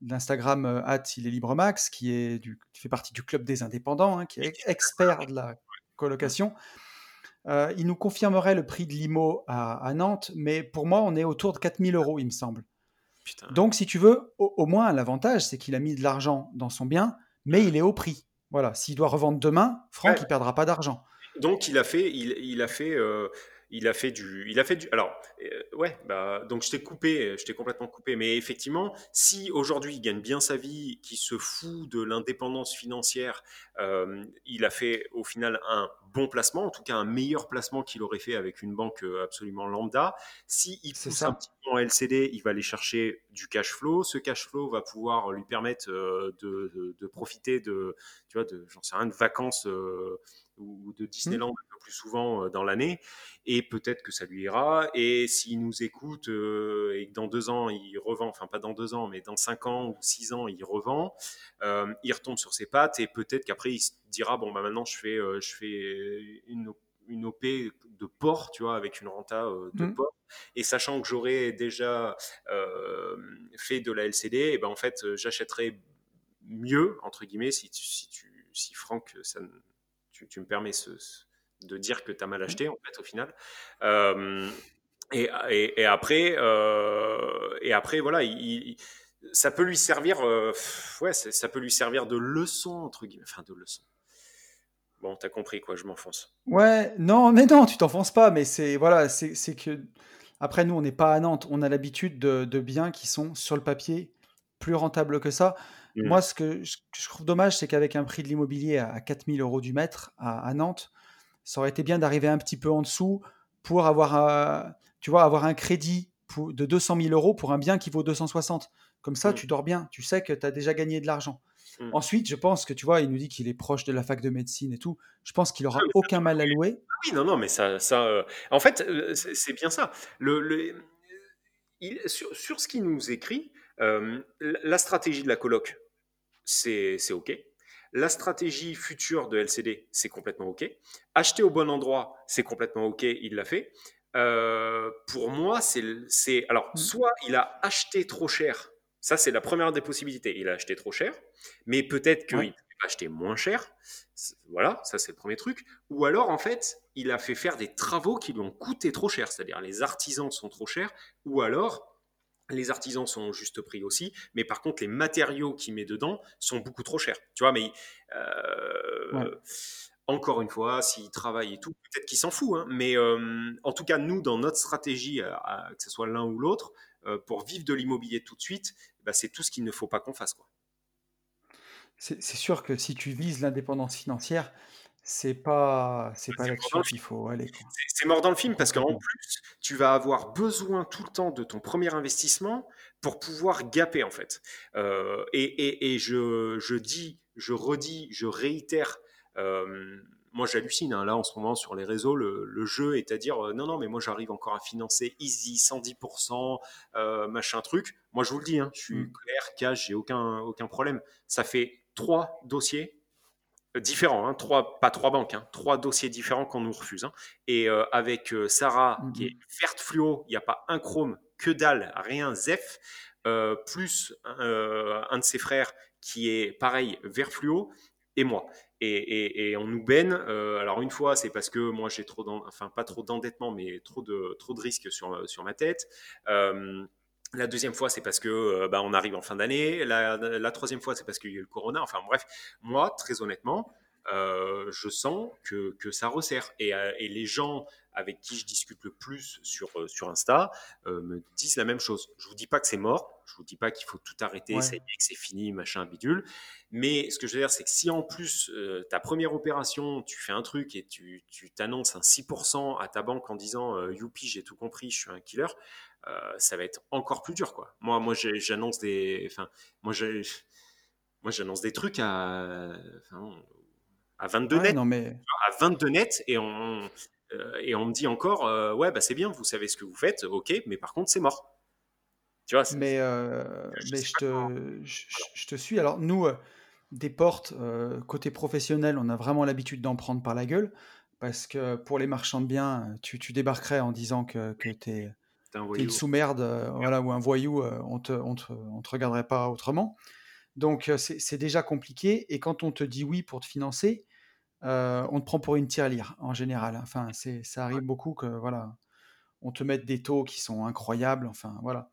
d'Instagram euh, at il est libre max qui est du, qui fait partie du club des indépendants, hein, qui est expert de la colocation. Euh, il nous confirmerait le prix de l'IMO à, Nantes, mais pour moi, on est autour de 4000 euros, il me semble. Donc, si tu veux, au, moins, l'avantage, c'est qu'il a mis de l'argent dans son bien, mais il est au prix. Voilà, s'il doit revendre demain, Franck, il perdra pas d'argent. Donc, il a fait, il, il a fait, euh, il a fait du, il a fait du. Alors, euh, ouais, bah, donc je t'ai coupé, je t'ai complètement coupé. Mais effectivement, si aujourd'hui il gagne bien sa vie, qu'il se fout de l'indépendance financière, euh, il a fait au final un bon placement, en tout cas un meilleur placement qu'il aurait fait avec une banque absolument lambda. Si il pousse un petit peu en LCD, il va aller chercher du cash flow. Ce cash flow va pouvoir lui permettre de, de, profiter de, tu vois, de, j'en sais rien, de vacances ou de Disneyland mmh. un peu plus souvent euh, dans l'année, et peut-être que ça lui ira. Et s'il nous écoute euh, et que dans deux ans il revend, enfin pas dans deux ans, mais dans cinq ans ou six ans il revend, euh, il retombe sur ses pattes et peut-être qu'après il se dira bon bah maintenant je fais je fais une une OP de port, tu vois, avec une renta de mmh. port. Et sachant que j'aurais déjà fait de la LCD, et ben en fait, j'achèterais mieux, entre guillemets, si, si, tu, si Franck, ça, tu, me permets de dire que tu as mal acheté, en fait, au final. Euh, et, et, après, euh, et après, voilà, il, ça peut lui servir, euh, ouais, ça peut lui servir de leçon, entre guillemets, enfin, de leçon. Bon, t'as compris, quoi, je m'enfonce. Ouais, non, mais non, tu t'enfonces pas, mais c'est, voilà, c'est que, après, nous, on n'est pas à Nantes, on a l'habitude de, de biens qui sont, sur le papier, plus rentables que ça. Mmh. Moi, ce que, je trouve dommage, c'est qu'avec un prix de l'immobilier à, 4000 euros du mètre à, Nantes, ça aurait été bien d'arriver un petit peu en dessous pour avoir, un, tu vois, avoir un crédit de 200 000 euros pour un bien qui vaut 260. Comme ça, mmh. tu dors bien, tu sais que tu as déjà gagné de l'argent. Mmh. Ensuite, je pense que tu vois, il nous dit qu'il est proche de la fac de médecine et tout. Je pense qu'il aura aucun mal à louer. Ah oui, non, non, mais ça, ça euh, en fait, euh, c'est bien ça. Le, il, sur, sur, ce qu'il nous écrit, euh, la stratégie de la coloc, c'est OK. La stratégie future de LCD, c'est complètement OK. Acheter au bon endroit, c'est complètement OK, il l'a fait. Euh, pour moi, c'est. Alors, mmh. soit il a acheté trop cher, ça c'est la première des possibilités. Il a acheté trop cher, mais peut-être qu'il ouais. a acheté moins cher. Voilà, ça c'est le premier truc. Ou alors, en fait, il a fait faire des travaux qui lui ont coûté trop cher, c'est-à-dire les artisans sont trop chers, ou alors les artisans sont au juste prix aussi, mais par contre, les matériaux qu'il met dedans sont beaucoup trop chers. Tu vois, mais euh, encore une fois, s'il travaille et tout, peut-être qu'il s'en fout. Hein, mais euh, en tout cas, nous, dans notre stratégie, que ce soit l'un ou l'autre, euh, pour vivre de l'immobilier tout de suite, bah, c'est tout ce qu'il ne faut pas qu'on fasse. C'est sûr que si tu vises l'indépendance financière, c'est pas, c'est pas qu'il faut aller. C'est mort dans le film parce qu'en plus, tu vas avoir besoin tout le temps de ton premier investissement pour pouvoir gaper en fait. Euh, et, et, je, je, dis, je redis, je réitère. Euh, moi, j'hallucine hein, là en ce moment sur les réseaux. Le, jeu est à dire euh, non, non, mais moi j'arrive encore à financer easy, 110%, machin truc. Moi, je vous le dis, hein, je suis mmh. clair, cash, j'ai aucun, aucun problème. Ça fait trois dossiers différents, hein, trois, pas trois banques, hein, trois dossiers différents qu'on nous refuse. Hein. Et euh, avec euh, Sarah, qui est verte fluo, il n'y a pas un chrome, que dalle, rien, zef, euh, plus un de ses frères qui est pareil, vert fluo, et moi. Et, on nous baigne. alors une fois, c'est parce que moi j'ai trop, enfin pas trop d'endettement, mais trop de trop de risques sur sur ma tête. La deuxième fois, c'est parce que euh, bah, on arrive en fin d'année. La, troisième fois, c'est parce qu'il y a eu le corona. Enfin bref, moi, très honnêtement, euh, je sens que, ça resserre. Euh, et, les gens avec qui je discute le plus sur, sur Insta me disent la même chose. Je vous dis pas que c'est mort. Je vous dis pas qu'il faut tout arrêter, ça que c'est fini, machin, bidule. Mais ce que je veux dire, c'est que si en plus, ta première opération, tu fais un truc et tu t'annonces un 6% à ta banque en disant Youpi, j'ai tout compris, je suis un killer euh, ça va être encore plus dur, quoi. Moi, moi, j'annonce des, enfin, moi, moi, j'annonce des trucs à, à 22 net, mais... à 22 net, et on, euh, et on me dit encore, euh, ouais, bah c'est bien, vous savez ce que vous faites, ok, mais par contre, c'est mort. Tu vois, mais, je mais je, te, je, te suis. Alors, nous, des portes, côté professionnel, on a vraiment l'habitude d'en prendre par la gueule. Parce que pour les marchands de biens, tu, tu débarquerais en disant que, que tu es T'es une sous-merde, euh, voilà, ou un voyou, euh, on te, on, te, on te regarderait pas autrement. Donc euh, c'est déjà compliqué. Et quand on te dit oui pour te financer, on te prend pour une tirelire en général. Enfin, ça arrive beaucoup que voilà, on te mette des taux qui sont incroyables. Enfin voilà.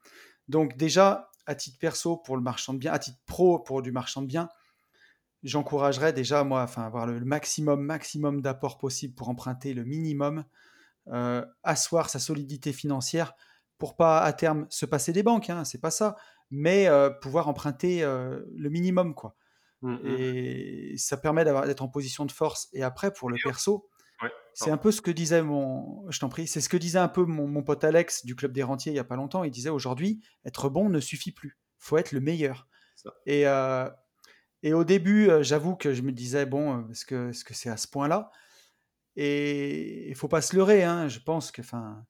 Donc déjà à titre perso pour le marchand de biens, à titre pro pour du marchand de biens, j'encouragerais déjà moi, enfin avoir le maximum maximum d'apport possible pour emprunter le minimum asseoir sa solidité financière pour pas à terme se passer des banques, hein, c'est pas ça, mais pouvoir emprunter le minimum, quoi. Mmh, mmh. Et ça permet d'être en position de force. Et après, pour le perso, c'est un peu ce que disait mon, je t'en prie, c'est ce que disait un peu mon, pote Alex du club des rentiers il y a pas longtemps. Il disait aujourd'hui, être bon ne suffit plus, faut être le meilleur. Et et au début, j'avoue que je me disais bon, est-ce que est-ce que c'est à ce point-là? Et il faut pas se leurrer, hein. Je pense que, enfin,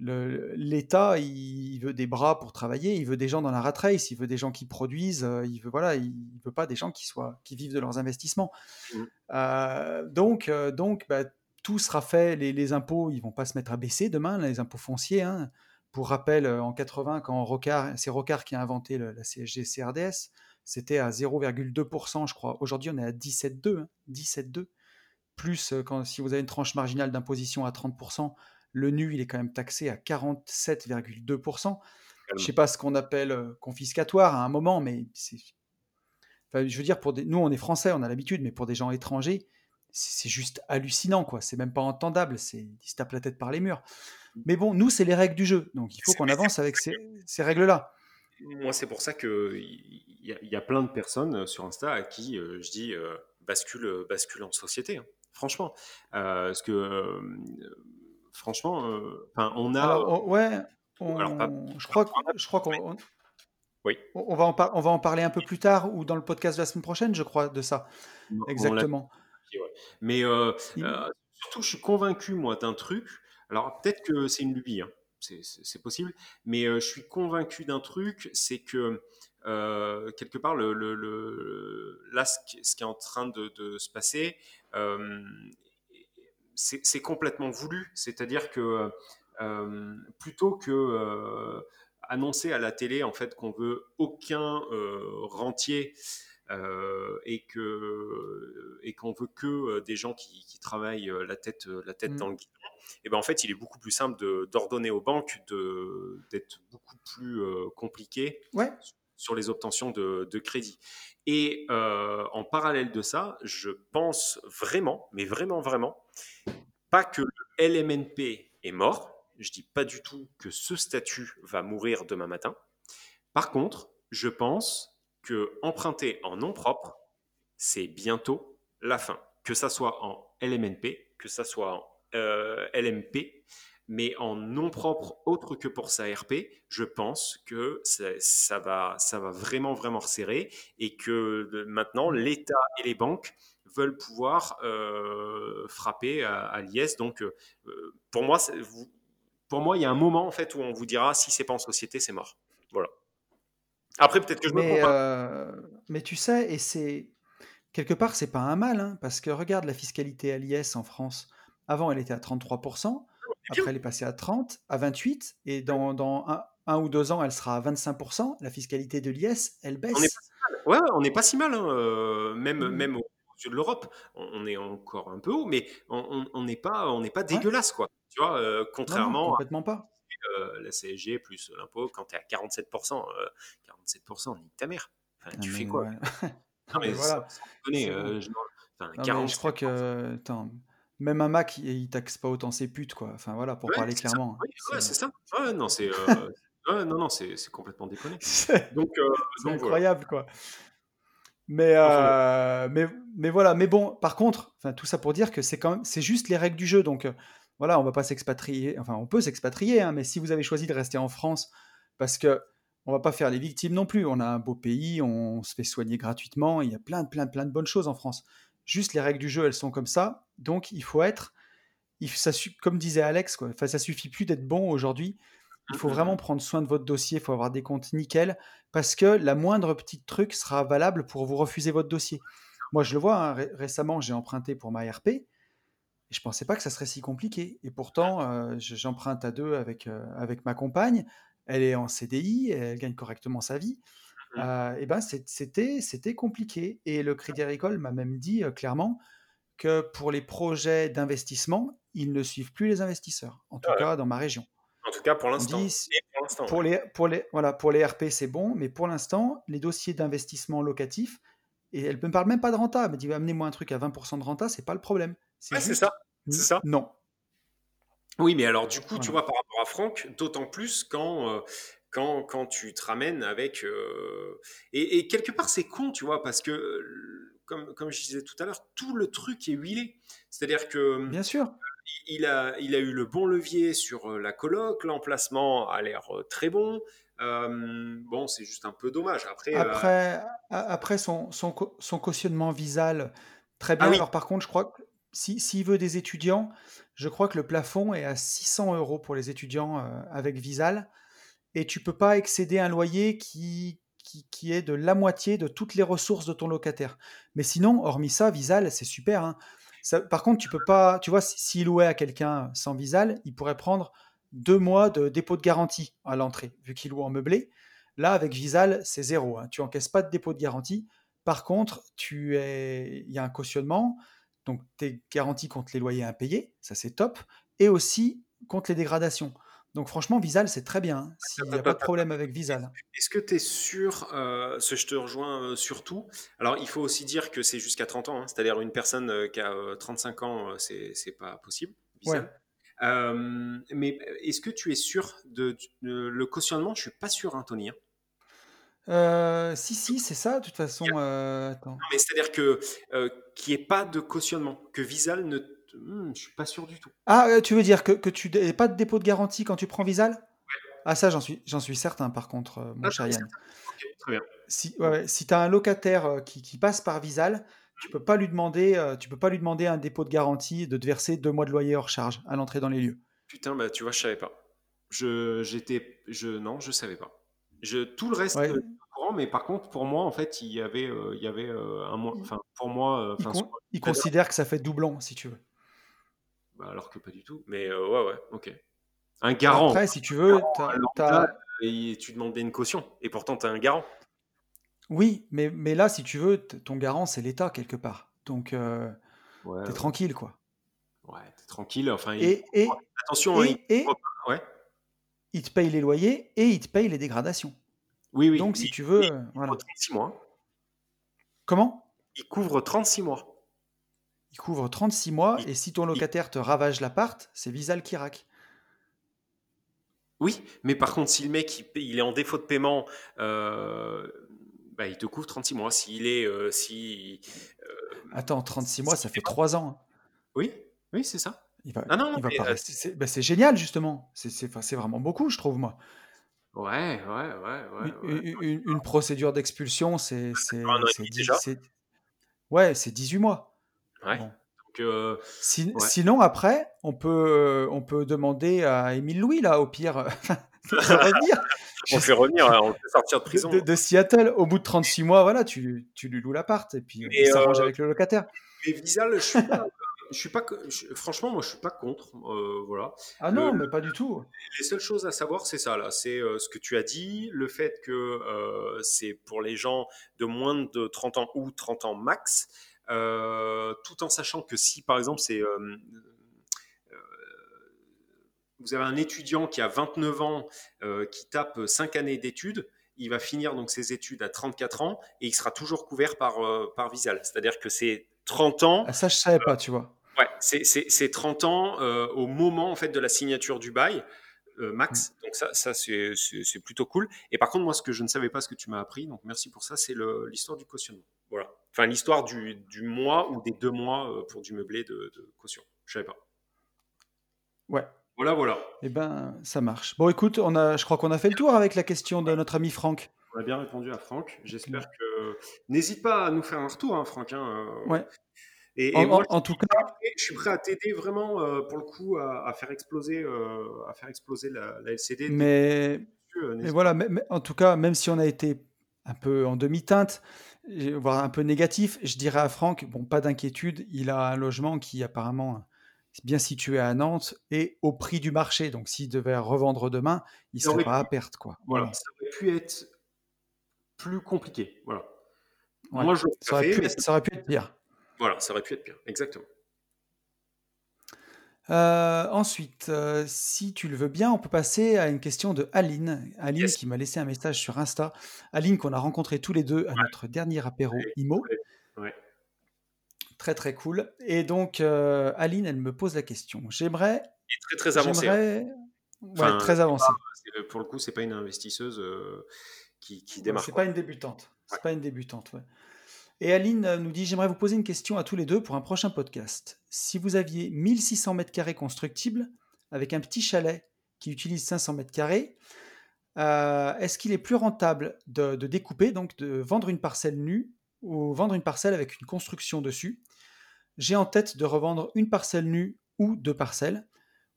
l'État, il veut des bras pour travailler, il veut des gens dans la rat race, il veut des gens qui produisent, euh, il veut voilà, il veut pas des gens qui soient qui vivent de leurs investissements. Mmh. Euh, donc euh, donc bah, tout sera fait, les, impôts, ils vont pas se mettre à baisser demain, les impôts fonciers. Hein. Pour rappel, en 80, quand Rocard, c'est Rocard qui a inventé la CSG CRDS, c'était à 0,2%, je crois. Aujourd'hui, on est à 17,2, 17,2. Plus quand si vous avez une tranche marginale d'imposition à 30%, le nu, il est quand même taxé à 47,2%. Je ne sais pas ce qu'on appelle euh, confiscatoire à un moment, mais c'est. je veux dire, pour nous, on est français, on a l'habitude, mais pour des gens étrangers, c'est juste hallucinant, quoi. C'est même pas entendable. C'est, ils se tapent la tête par les murs. Mais bon, nous, c'est les règles du jeu, donc il faut qu'on avance avec ces, règles-là. Moi, c'est pour ça que il y, a plein de personnes euh, sur Insta à qui euh, je dis bascule, bascule en société. Hein. Franchement, parce que franchement, euh, on a. ouais, je crois, je crois qu'on. Oui. On va, en on va en parler un peu plus tard ou dans le podcast de la semaine prochaine, je crois, de ça. Exactement. Mais euh, euh, surtout, je suis convaincu, moi, d'un truc. Alors, peut-être que c'est une lubie, hein. c'est possible, mais je suis convaincu d'un truc, c'est que quelque part, le, le, là, ce qui, est en train de, de se passer, c'est complètement voulu. C'est-à-dire que euh, plutôt que euh, annoncer à la télé en fait qu'on veut aucun euh, rentier et que et qu'on veut que des gens qui, travaillent la tête la tête mmh. dans le guidon, et eh ben en fait il est beaucoup plus simple d'ordonner aux banques d'être beaucoup plus compliqué sur les obtentions de, crédit. Et euh, en parallèle de ça, je pense vraiment, mais vraiment, vraiment, pas que le LMNP est mort. Je dis pas du tout que ce statut va mourir demain matin. Par contre, je pense que emprunter en nom propre, c'est bientôt la fin. Que ça soit en LMNP, que ça soit en euh, LMP, mais en nom propre autre que pour sa RP, je pense que ça, va, ça va vraiment, vraiment resserrer et que maintenant, l'État et les banques veulent pouvoir euh, frapper à, l'IS. Donc, euh, pour moi, pour moi, il y a un moment en fait où on vous dira si c'est pas en société, c'est mort. Voilà. Après, peut-être que je mais, me trompe. Euh, mais tu sais, et c'est quelque part, c'est pas un mal, hein, parce que regarde la fiscalité à l'IS en France. Avant, elle était à 33%. Après, elle est passée à 30, à 28, et dans, dans un, ou deux ans, elle sera à 25%. La fiscalité de l'IS, elle baisse. On n'est pas si mal. Ouais, on n'est pas si mal, hein, euh, même, mmh. même au yeux de l'Europe. On, est encore un peu haut, mais on n'est pas, on pas dégueulasse, quoi. Tu vois, euh, contrairement complètement pas. À, euh, la CSG plus l'impôt, quand tu es à 47%, 47%, nique ta mère. Enfin, tu fais quoi Non, mais voilà. je, enfin, je crois que. Attends, même un Mac, il, taxe pas autant ses putes, quoi. Enfin voilà, pour parler clairement. Oui, c'est ça. non, c'est euh, non, non, c'est complètement déconné. Donc, euh, incroyable, quoi. Mais, euh, mais, mais voilà. Mais bon, par contre, tout ça pour dire que c'est quand même, c'est juste les règles du jeu. Donc voilà, on va pas s'expatrier. Enfin, on peut s'expatrier, hein, mais si vous avez choisi de rester en France, parce que on va pas faire les victimes non plus. On a un beau pays, on se fait soigner gratuitement. Il y a plein, plein, plein de bonnes choses en France. Juste les règles du jeu, elles sont comme ça. Donc il faut être, il, ça, comme disait Alex, quoi, ça suffit plus d'être bon aujourd'hui. Il faut vraiment prendre soin de votre dossier, il faut avoir des comptes nickel, parce que la moindre petite truc sera valable pour vous refuser votre dossier. Moi, je le vois, hein, récemment, j'ai emprunté pour ma RP, et je pensais pas que ça serait si compliqué. Et pourtant, euh, j'emprunte à deux avec, euh, avec ma compagne, elle est en CDI, elle gagne correctement sa vie. Mmh. Euh, et ben c'était c'était compliqué. Et le Crédit Agricole m'a même dit clairement, que pour les projets d'investissement, ils ne suivent plus les investisseurs, en tout cas dans ma région. En tout cas pour l'instant. Pour, les, pour, les, voilà, pour les RP, c'est bon, mais pour l'instant, les dossiers d'investissement locatif, et elle ne me parle même pas de renta, elle me dit amenez-moi un truc à 20% de renta, c'est pas le problème. C'est ça. ça. Non. Oui, mais alors du coup, tu vois, par rapport à Franck, d'autant plus quand, quand, quand tu te ramènes avec... Et, quelque part, c'est con, tu vois, parce que, comme, comme je disais tout à l'heure, tout le truc est huilé. C'est-à-dire que... Bien sûr. Il a, il a eu le bon levier sur la coloc, l'emplacement a l'air très bon. bon, c'est juste un peu dommage. Après, après, après son, son, son, cautionnement visal, très bien. Ah Alors par contre, je crois que s'il si, veut des étudiants, je crois que le plafond est à 600 euros pour les étudiants avec visal et tu peux pas excéder un loyer qui, qui, est de la moitié de toutes les ressources de ton locataire. Mais sinon, hormis ça, Visal, c'est super. Hein. par contre, tu peux pas, tu vois, s'il louait à quelqu'un sans Visal, il pourrait prendre deux mois de dépôt de garantie à l'entrée, vu qu'il loue en meublé. Là, avec Visal, c'est zéro. Hein. Tu encaisses pas de dépôt de garantie. Par contre, tu es... il y a un cautionnement, donc tu es garanti contre les loyers impayés, ça c'est top, et aussi contre les dégradations. Donc franchement, Visal, c'est très bien. Hein, s'il n'y a pas de problème avec Visal. Est-ce que tu es sûr, euh, ce je te rejoins euh, surtout, alors il faut aussi dire que c'est jusqu'à 30 ans, hein, c'est-à-dire une personne euh, qui a 35 ans, c'est, pas possible, Visal. mais est-ce que tu es sûr de, le cautionnement? Je suis pas sûr, hein, Tony. si, si, c'est ça, de toute façon. Non, mais c'est-à-dire que qu'il n'y ait pas de cautionnement, que Visal ne hmm, je suis pas sûr du tout. Ah, euh, tu veux dire que, que tu n'as pas de dépôt de garantie quand tu prends Visal Ah, ça, j'en suis, j'en suis certain, par contre, euh, mon ah, cher Yann. très bien. Si, si tu as un locataire euh, qui, qui, passe par Visal, tu peux pas lui demander, tu peux pas lui demander un dépôt de garantie de te verser deux mois de loyer hors charge à l'entrée dans les lieux. Putain, bah tu vois, je savais pas. Je, j'étais, je, non, je savais pas. Je, tout le reste, ouais. courant, mais par contre, pour moi, en fait, il y avait, il y avait un mois. Enfin, pour moi, il, il considère que ça fait doublon, si tu veux. Bah, alors que pas du tout. Mais euh, ouais, ouais, ok. Un garant. Après, si tu veux, et tu demandais une caution. Et pourtant, tu as un garant. Oui, mais, mais là, si tu veux, ton garant, c'est l'État quelque part. Donc, euh, t'es tranquille, quoi. Ouais, t'es tranquille. Enfin, et, et, attention, et, il... ouais. il te paye les loyers et il te paye les dégradations. Oui, oui. Donc, si tu veux, il, voilà. 36 mois. Comment? Il couvre 36 mois il couvre 36 mois, et si ton locataire te ravage l'appart, c'est Visal qui raque. Oui, mais par contre, si le mec il, est en défaut de paiement, euh, bah, il te couvre 36 mois. S'il est. Euh, si, euh, Attends, 36 mois, ça fait 3 ans. Hein. Oui, oui, c'est ça. Il va, non, il va pas rester. Bah, c'est génial, justement. C'est vraiment beaucoup, je trouve, moi. Ouais, ouais, ouais. ouais, Une, procédure d'expulsion, c'est. Ouais, c'est 18 mois. Euh, sinon, après, on peut, euh, on peut demander à Émile Louis, là, au pire, de revenir. on fait revenir, hein, on fait sortir de prison. De, Seattle, au bout de 36 mois, voilà, tu, tu lui loues l'appart et puis il s'arrange euh, avec le locataire. Mais Visal, je suis pas. je suis pas, franchement, moi, je suis pas contre. voilà. Ah non, mais pas du tout. Les seules choses à savoir, c'est ça là, c'est ce que tu as dit, le fait que c'est pour les gens de moins de 30 ans ou 30 ans max. Euh, tout en sachant que si, par exemple, c'est euh, euh, vous avez un étudiant qui a 29 ans, qui tape 5 années d'études, il va finir donc ses études à 34 ans et il sera toujours couvert par, par Visal. C'est-à-dire que c'est 30 ans. Ah, ça, je savais pas, tu vois. Ouais, c'est 30 ans au moment en fait de la signature du bail. max. Mm. Donc ça, ça c'est plutôt cool. Et par contre, moi, ce que je ne savais pas, ce que tu m'as appris, donc merci pour ça, c'est l'histoire du cautionnement. Voilà. Enfin, l'histoire du, du, mois ou des deux mois euh, pour du meublé de, caution. Je savais pas. Ouais. Voilà, voilà. Eh ben, ça marche. Bon, écoute, on a, je crois qu'on a fait le tour avec la question de notre ami Franck. On a bien répondu à Franck. J'espère que. N'hésite pas à nous faire un retour, hein, Franck. Hein, euh. Ouais. Et, en, tout cas, je suis prêt à t'aider vraiment euh, pour le coup à, faire exploser, à faire exploser la, LCD. Mais, mais voilà, mais, en tout cas, même si on a été un peu en demi-teinte, voire un peu négatif, je dirais à Franck, bon, pas d'inquiétude, il a un logement qui apparemment est bien situé à Nantes et au prix du marché. Donc s'il devait revendre demain, il ne serait pas à perte. Quoi. Voilà. Ça aurait pu être plus compliqué. Voilà. Moi, je ça, aurait pu être, ça aurait pu être pire. Voilà, ça aurait pu être pire, exactement. Euh, ensuite, euh, si tu le veux bien, on peut passer à une question de Aline. Aline qui m'a laissé un message sur Insta. Aline qu'on a rencontré tous les deux à notre dernier apéro IMO. Très très cool. Et donc, euh, Aline, elle me pose la question. J'aimerais. très très avancé. Hein. Très avancé. pour le coup, c'est pas une investisseuse qui, qui démarre. c'est pas une débutante. C'est pas une débutante. Ouais. Et Aline euh, nous dit J'aimerais vous poser une question à tous les deux pour un prochain podcast. Si vous aviez 1600 mètres carrés constructibles avec un petit chalet qui utilise 500 mètres carrés, est-ce qu'il est plus rentable de, découper, donc de vendre une parcelle nue ou vendre une parcelle avec une construction dessus? J'ai en tête de revendre une parcelle nue ou deux parcelles,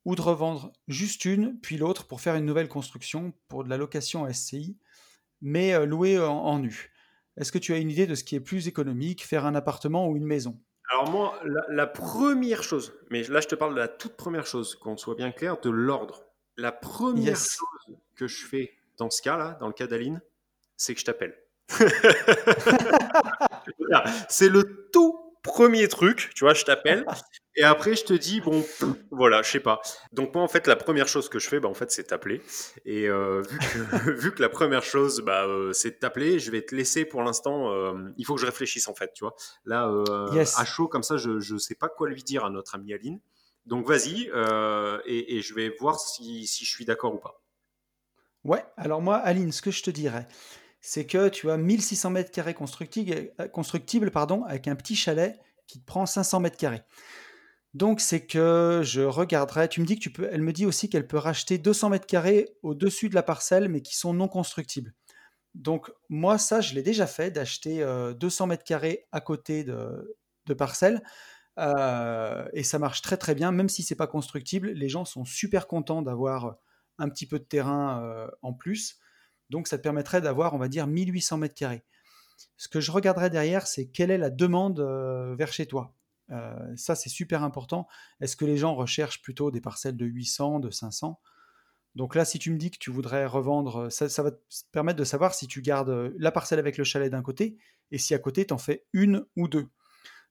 ou de revendre juste une, puis l'autre pour faire une nouvelle construction pour de la location SCI, mais euh, louée en, nu. Est-ce que tu as une idée de ce qui est plus économique, faire un appartement ou une maison? Alors moi, la, première chose, mais là je te parle de la toute première chose, qu'on soit bien clair, de l'ordre. La première chose que je fais dans ce cas-là, dans le cas d'Aline, c'est que je t'appelle. c'est le tout premier truc, tu vois, je t'appelle. Et après, je te dis, bon, voilà, je sais pas. Donc, moi, en fait, la première chose que je fais, bah, en fait, c'est t'appeler. Et euh, vu, que, la première chose, bah, euh, c'est de t'appeler, je vais te laisser pour l'instant. Euh, il faut que je réfléchisse, en fait, tu vois. Là, à chaud, comme ça, je ne sais pas quoi lui dire à notre amie Aline. Donc, vas-y, et, je vais voir si, si je suis d'accord ou pas. Ouais, alors moi, Aline, ce que je te dirais, c'est que tu as 1600 mètres carrés constructibles, constructibles pardon, avec un petit chalet qui te prend 500 mètres carrés. Donc c'est que je regarderai. Tu me dis que tu peux. Elle me dit aussi qu'elle peut racheter 200 mètres carrés au-dessus de la parcelle, mais qui sont non constructibles. Donc moi ça, je l'ai déjà fait d'acheter 200 euh, mètres carrés à côté de, parcelles. Euh, et ça marche très très bien, même si c'est pas constructible. Les gens sont super contents d'avoir un petit peu de terrain euh, en plus. Donc ça te permettrait d'avoir, on va dire, 1800 mètres carrés. Ce que je regarderai derrière, c'est quelle est la demande vers chez toi. Euh, ça, c'est super important. Est-ce que les gens recherchent plutôt des parcelles de 800, de 500 Donc là, si tu me dis que tu voudrais revendre, ça, va te permettre de savoir si tu gardes euh, la parcelle avec le chalet d'un côté et si à côté, tu en fais une ou deux.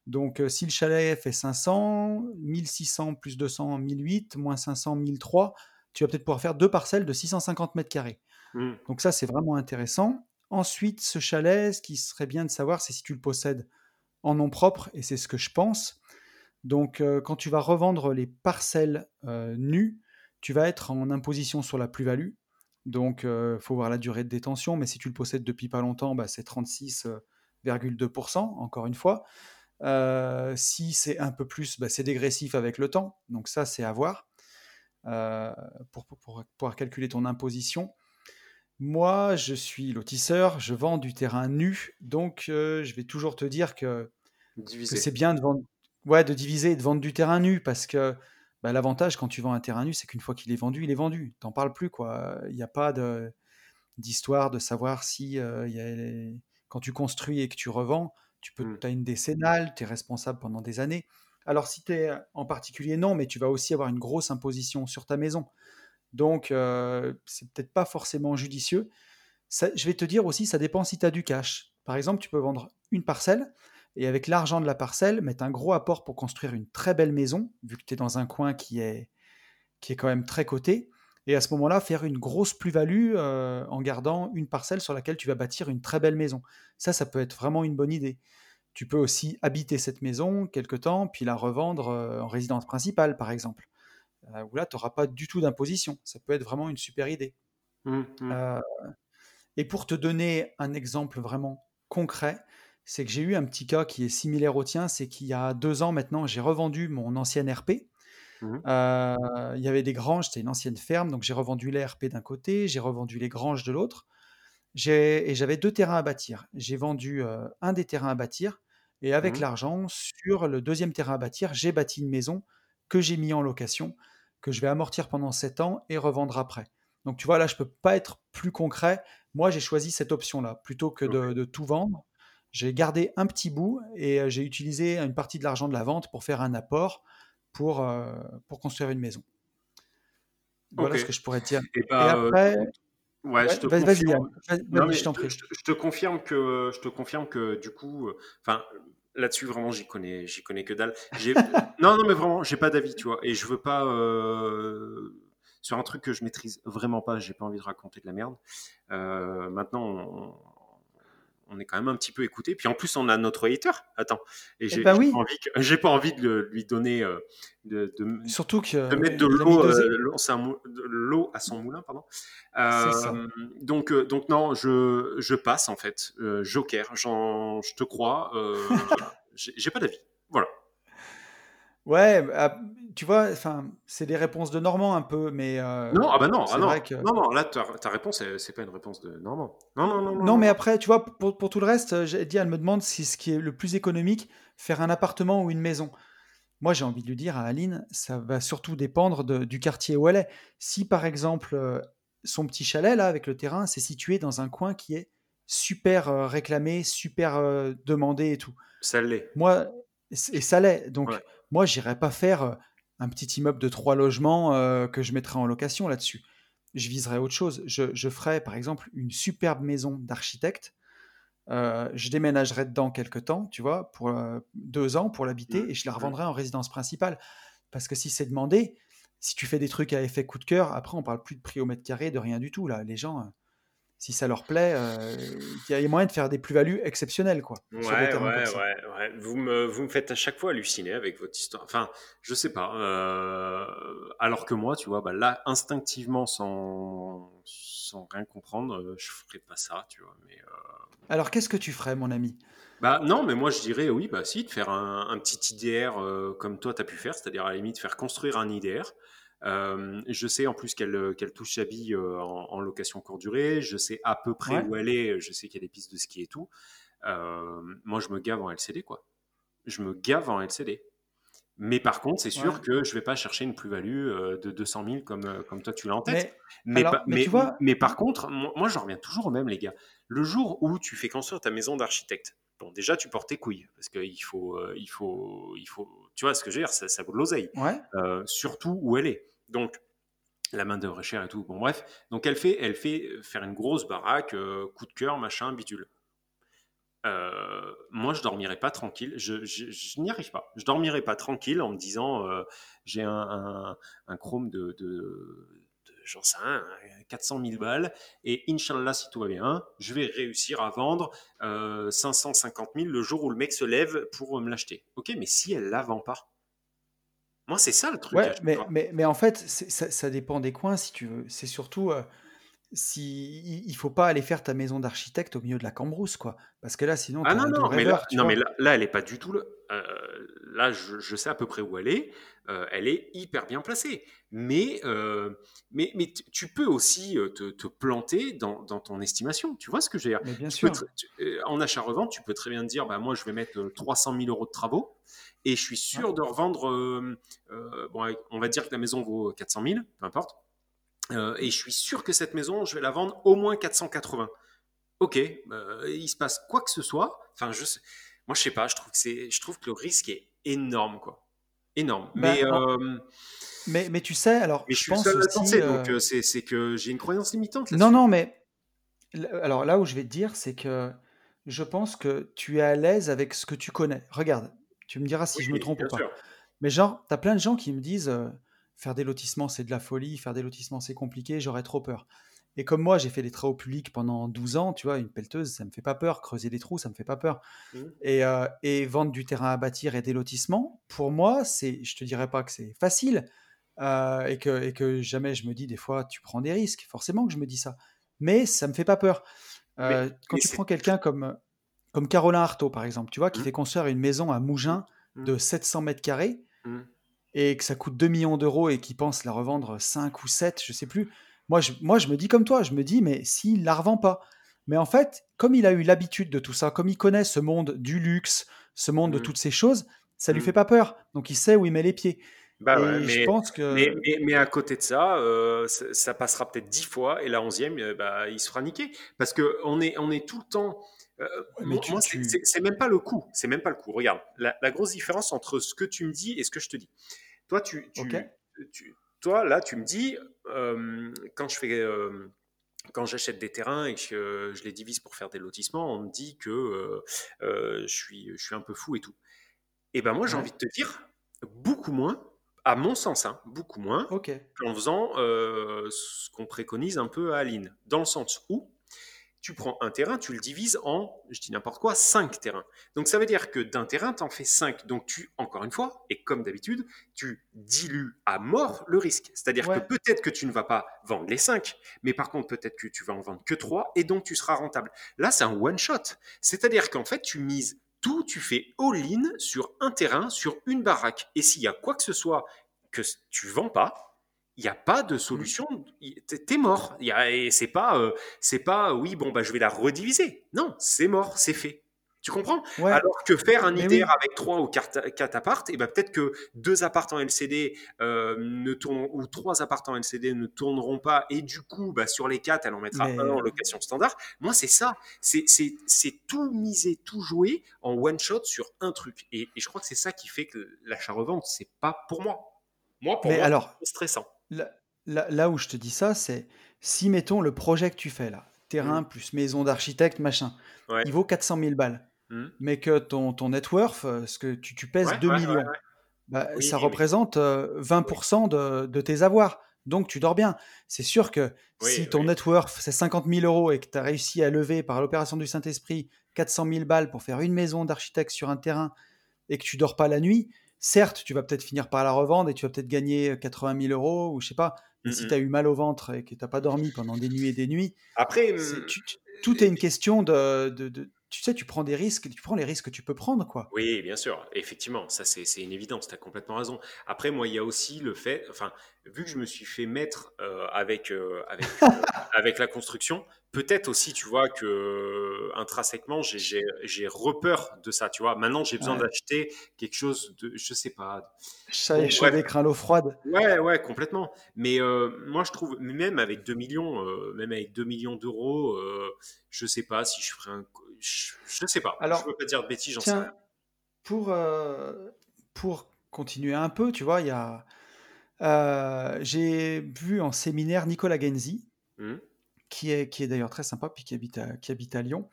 Donc si le chalet fait 500, 1600 plus 200, 1008, moins 500, 1003, tu vas peut-être pouvoir faire deux parcelles de 650 mètres carrés. Mmh. Donc ça, c'est vraiment intéressant. Ensuite, ce chalet, ce qui serait bien de savoir, c'est si tu le possèdes en nom propre, et c'est ce que je pense. Donc euh, quand tu vas revendre les parcelles euh, nues, tu vas être en imposition sur la plus-value. Donc il euh, faut voir la durée de détention, mais si tu le possèdes depuis pas longtemps, bah, c'est 36,2%, encore une fois. si c'est un peu plus, bah, c'est dégressif avec le temps. Donc ça, c'est à voir pour, pour, pouvoir calculer ton imposition. Moi, je suis lotisseur, je vends du terrain nu, donc euh, je vais toujours te dire que, c'est bien de vendre, ouais, de diviser et de vendre du terrain nu parce que bah, l'avantage quand tu vends un terrain nu, c'est qu'une fois qu'il est vendu, il est vendu. T'en parles plus, quoi. Il n'y a pas d'histoire de savoir si euh, quand tu construis et que tu revends, tu peux, mmh. as une décennale, tu es responsable pendant des années. Alors si tu es en particulier, non, mais tu vas aussi avoir une grosse imposition sur ta maison. Donc, euh, c'est peut-être pas forcément judicieux. je vais te dire aussi, ça dépend si tu as du cash. Par exemple, tu peux vendre une parcelle et avec l'argent de la parcelle, mettre un gros apport pour construire une très belle maison, vu que tu es dans un coin qui est, qui est quand même très coté. Et à ce moment-là, faire une grosse plus-value euh, en gardant une parcelle sur laquelle tu vas bâtir une très belle maison. Ça, ça peut être vraiment une bonne idée. Tu peux aussi habiter cette maison quelque temps, puis la revendre euh, en résidence principale, par exemple. Euh, où là, tu n'auras pas du tout d'imposition. Ça peut être vraiment une super idée. Mmh, mmh. Euh, et pour te donner un exemple vraiment concret, c'est que j'ai eu un petit cas qui est similaire au tien, c'est qu'il y a deux ans maintenant, j'ai revendu mon ancienne RP. Mmh. Euh, il y avait des granges, c'était une ancienne ferme, donc j'ai revendu les RP d'un côté, j'ai revendu les granges de l'autre, et j'avais deux terrains à bâtir. J'ai vendu un des terrains à bâtir, et avec l'argent, sur le deuxième terrain à bâtir, j'ai bâti une maison que j'ai mis en location que je vais amortir pendant 7 ans et revendre après. Donc tu vois, là, je ne peux pas être plus concret. Moi, j'ai choisi cette option-là. Plutôt que de, tout vendre, j'ai gardé un petit bout et euh, j'ai utilisé une partie de l'argent de la vente pour faire un apport pour, euh, pour construire une maison. Voilà ce que je pourrais dire. Et, après... Ouais, je te confirme. je, te confirme que je te confirme que du coup, euh, enfin, là-dessus vraiment j'y connais j'y connais que dalle. Non non mais vraiment j'ai pas d'avis tu vois. Et je veux pas euh, sur un truc que je maîtrise vraiment pas j'ai pas envie de raconter de la merde. Euh, maintenant on est quand même un petit peu écouté. Puis en plus, on a notre hater. Attends, et j'ai Eh ben oui. pas envie que- j'ai pas envie de lui donner euh, de, de- Surtout que. de mettre de l'eau, euh, mou- de l'eau à son moulin, pardon. Ça. Euh, donc, euh, donc non, je, je passe en fait. Euh, Joker, j'en- je te crois. euh, j'ai pas d'avis. Voilà. Ouais, ah, tu vois, enfin, c'est des réponses de Normand un peu, mais. euh, Non, ah bah non, ah non. que- non, non, là ta, ta réponse, c'est- pas une réponse de Normand. Non, non, non, non. Non, mais après, tu vois, pour, pour tout le reste, j'ai dit, elle me demande si ce qui est le plus économique, faire un appartement ou une maison. Moi, j'ai envie de lui dire à Aline, ça va surtout dépendre de- du quartier où elle est. Si, par exemple, euh, son petit chalet, là, avec le terrain, c'est situé dans un coin qui est super euh, réclamé, super euh, demandé et tout. ça l'est. Moi, et ça l'est. Donc, Ouais. Moi, j'irais pas faire euh, un petit immeuble de trois logements euh, que je mettrais en location là-dessus. Je viserais autre chose. Je, je ferais, par exemple, une superbe maison d'architecte. Euh, je déménagerais dedans quelques temps, tu vois, pour euh, deux ans pour l'habiter, Mhm. et je la revendrais en résidence principale. Parce que si c'est demandé, si tu fais des trucs à effet coup de cœur, après on parle plus de prix au mètre carré, de rien du tout. Là, les gens, si ça leur plaît, euh, il y a moyen de faire des plus-values exceptionnelles, quoi. Ouais, ouais, ouais. Vous me, vous me faites à chaque fois halluciner avec votre histoire. Enfin, je sais pas. euh, alors que moi, tu vois, bah là, instinctivement, sans, sans rien comprendre, euh, je ferais pas ça, tu vois. Mais, euh, Alors, qu'est-ce que tu ferais, mon ami? Bah non, mais moi je dirais oui, bah si, de faire un, un petit IDR comme toi tu as pu faire, c'est-à-dire à la limite faire construire un IDR. Euh, je sais en plus qu'elle euh, touche sa bille euh, en, en location courte durée, je sais à peu près Ouais. où elle est, je sais qu'il y a des pistes de ski et tout. Euh, moi je me gave en LCD quoi. Je me gave en LCD. Mais par contre, c'est sûr Ouais. que je vais pas chercher une plus-value de 200 000 comme, comme toi tu l'as en tête. Mais, Mais, alors, pa- mais mais, tu vois- mais par contre, moi, j'en reviens toujours au même, les gars. Le jour où tu fais construire ta maison d'architecte, bon, déjà, tu portes tes couilles, parce qu'il faut, il faut, il faut, tu vois ce que je veux dire, ça, ça vaut de l'oseille, ouais, euh, surtout où elle est. Donc, la main d'œuvre est chère et tout. Bon, bref. Donc, elle fait, elle fait faire une grosse baraque, euh, coup de cœur, machin, bidule. Euh, moi, je dormirai pas tranquille. Je, n'y arrive pas. Je dormirai pas tranquille en me disant euh, j'ai un, un, un chrome de, j'en sais rien, 400 000 balles et Inch'Allah, si tout va bien, je vais réussir à vendre euh, 550 000 le jour où le mec se lève pour me l'acheter. Ok, mais si elle la vend pas, moi, c'est ça le truc. ouais, chaque mais, fois. mais, mais en fait, ça, ça dépend des coins, si tu veux. C'est surtout, euh, si, il faut pas aller faire ta maison d'architecte au milieu de la cambrousse, quoi. Parce que là, sinon, Ah non, non, mais là, non, mais là, là, elle est pas du tout. le- euh, là, je, je sais à peu près où elle est. Euh, elle est hyper bien placée. Mais, euh, mais, mais tu- peux aussi euh, te, te planter dans, dans ton estimation. Tu vois ce que je veux dire? Mais bien Tu peux sûr. tr- tu- euh, En achat-revente, tu peux très bien te dire bah, moi, je vais mettre euh, 300 000 euros de travaux et je suis sûr de revendre. euh, euh, bon, on va dire que la maison vaut 400 000, peu importe. Et je suis sûr que cette maison, je vais la vendre au moins 480. Ok, il se passe quoi que ce soit. Enfin, je sais- moi, je sais pas. Je trouve que je trouve que le risque est énorme, quoi. Énorme. Ben, mais, euh, Mais, mais tu sais, alors, mais je je suis pense seul à aussi. penser, euh, donc euh, c'est, c'est que j'ai une croyance limitante Non, non, mais alors là où je vais te dire, c'est que je pense que tu es à l'aise avec ce que tu connais. Regarde, tu me diras si je me trompe ou pas. sûr. Mais genre, t'as plein de gens qui me disent euh, faire des lotissements, c'est de la folie, faire des lotissements, c'est compliqué, j'aurais trop peur. Et comme moi, j'ai fait des travaux publics pendant 12 ans, tu vois, une pelleteuse, ça me fait pas peur. Creuser des trous, ça me fait pas peur. Et, euh, et vendre du terrain à bâtir et des lotissements, pour moi, c'est, je te dirais pas que c'est facile euh, et, que, et que jamais je me dis des fois, tu prends des risques. Forcément que je me dis ça. Mais ça me fait pas peur. Euh, quand mais tu prends quelqu'un comme, comme Carolin Artaud, par exemple, tu vois, qui Mhm. fait construire une maison à Mougins Mhm. de 700 mètres carrés, et que ça coûte 2 millions d'euros et qu'il pense la revendre 5 ou 7, je sais plus. Moi je, moi, je me dis comme toi, je me dis, mais s'il la revend pas. Mais en fait, comme il a eu l'habitude de tout ça, comme il connaît ce monde du luxe, ce monde de Mhm. toutes ces choses, ça lui Mhm. fait pas peur. Donc il sait où il met les pieds. Bah je mais, pense que. mais, mais, mais à côté de ça, euh, ça, ça passera peut-être dix fois et la onzième, euh, bah, il se fera niquer. Parce qu'on est, on est tout le temps. euh, mais moi, tu- c'est- même pas le coup. C'est même pas le coup. Regarde, la, la grosse différence entre ce que tu me dis et ce que je te dis. Toi, tu, tu, toi là, tu me dis, quand je fais. euh, quand j'achète des terrains et que je les divise pour faire des lotissements, on me dit que euh, euh, je, suis, je suis un peu fou et tout. Et ben moi, j'ai Ouais. envie de te dire, beaucoup moins, à mon sens, hein, beaucoup moins, Ok. qu'en faisant euh, ce qu'on préconise un peu à Aline. Dans le sens où tu prends un terrain, tu le divises en, je dis n'importe quoi, 5 terrains. Donc ça veut dire que d'un terrain, tu en fais 5. Donc tu, encore une fois, et comme d'habitude, tu dilues à mort le risque. C'est-à-dire que peut-être que tu ne vas pas vendre les 5, mais par contre peut-être que tu vas en vendre que 3 et donc tu seras rentable. Là, c'est un one-shot. C'est-à-dire qu'en fait, tu mises tout, tu fais all-in sur un terrain, sur une baraque. Et s'il y a quoi que ce soit que tu vends pas, il n'y a pas de solution. T'es mort. Et c'est pas, euh, c'est pas, oui, bon, bah, je vais la rediviser. Non, c'est mort, c'est fait. Tu comprends? Alors que faire un IDR avec trois ou quatre, quatre appartes, et ben peut-être que deux appartes en LCD euh, ne tournent ou trois appartes en LCD ne tourneront pas, et du coup, bah, sur les quatre, elle en mettra un en location standard. Moi, c'est ça. C'est tout miser, tout jouer en one shot sur un truc. Et, je crois que c'est ça qui fait que l'achat-revente, c'est pas pour moi. Moi, pour moi, c'est stressant. Là, où je te dis ça, c'est si, mettons, le projet que tu fais là, terrain mmh. plus maison d'architecte, machin, il vaut 400 000 balles, mmh. mais que ton, ton net worth, euh, ce que tu, tu pèses 2 millions, bah, ça représente 20% euh, de, de, tes avoirs. Donc tu dors bien. C'est sûr que si ton net worth c'est 50 000 euros et que tu as réussi à lever par l'opération du Saint-Esprit 400 000 balles pour faire une maison d'architecte sur un terrain et que tu dors pas la nuit, certes, tu vas peut-être finir par la revendre et tu vas peut-être gagner 80 000 euros ou je sais pas. Mais si tu as eu mal au ventre et que tu n'as pas dormi pendant des nuits et des nuits, après, mmh, tout est une question de, de, tu sais, tu prends des risques, tu prends les risques que tu peux prendre, quoi. Oui, bien sûr, effectivement, ça c'est une évidence, tu as complètement raison. Après, moi, il y a aussi le fait, enfin, vu que je me suis fait mettre euh, avec, euh, avec, euh, avec la construction, peut-être aussi, tu vois, que intrinsèquement, j'ai repeur de ça, tu vois. Maintenant, j'ai besoin d'acheter quelque chose de, je sais pas. Chat chaud craint l'eau froide. Ouais, ouais, complètement. Mais moi, je trouve, même avec 2 millions, même avec 2 millions d'euros, je sais pas si je ferais un. Je, je sais pas. Alors, je veux pas dire de bêtises, j'en sais rien. Pour, pour continuer un peu, tu vois, il y a euh, j'ai vu en séminaire Nicolas Genzi, mmh. Qui est, qui est d'ailleurs très sympa, puis qui habite à, qui habite à Lyon.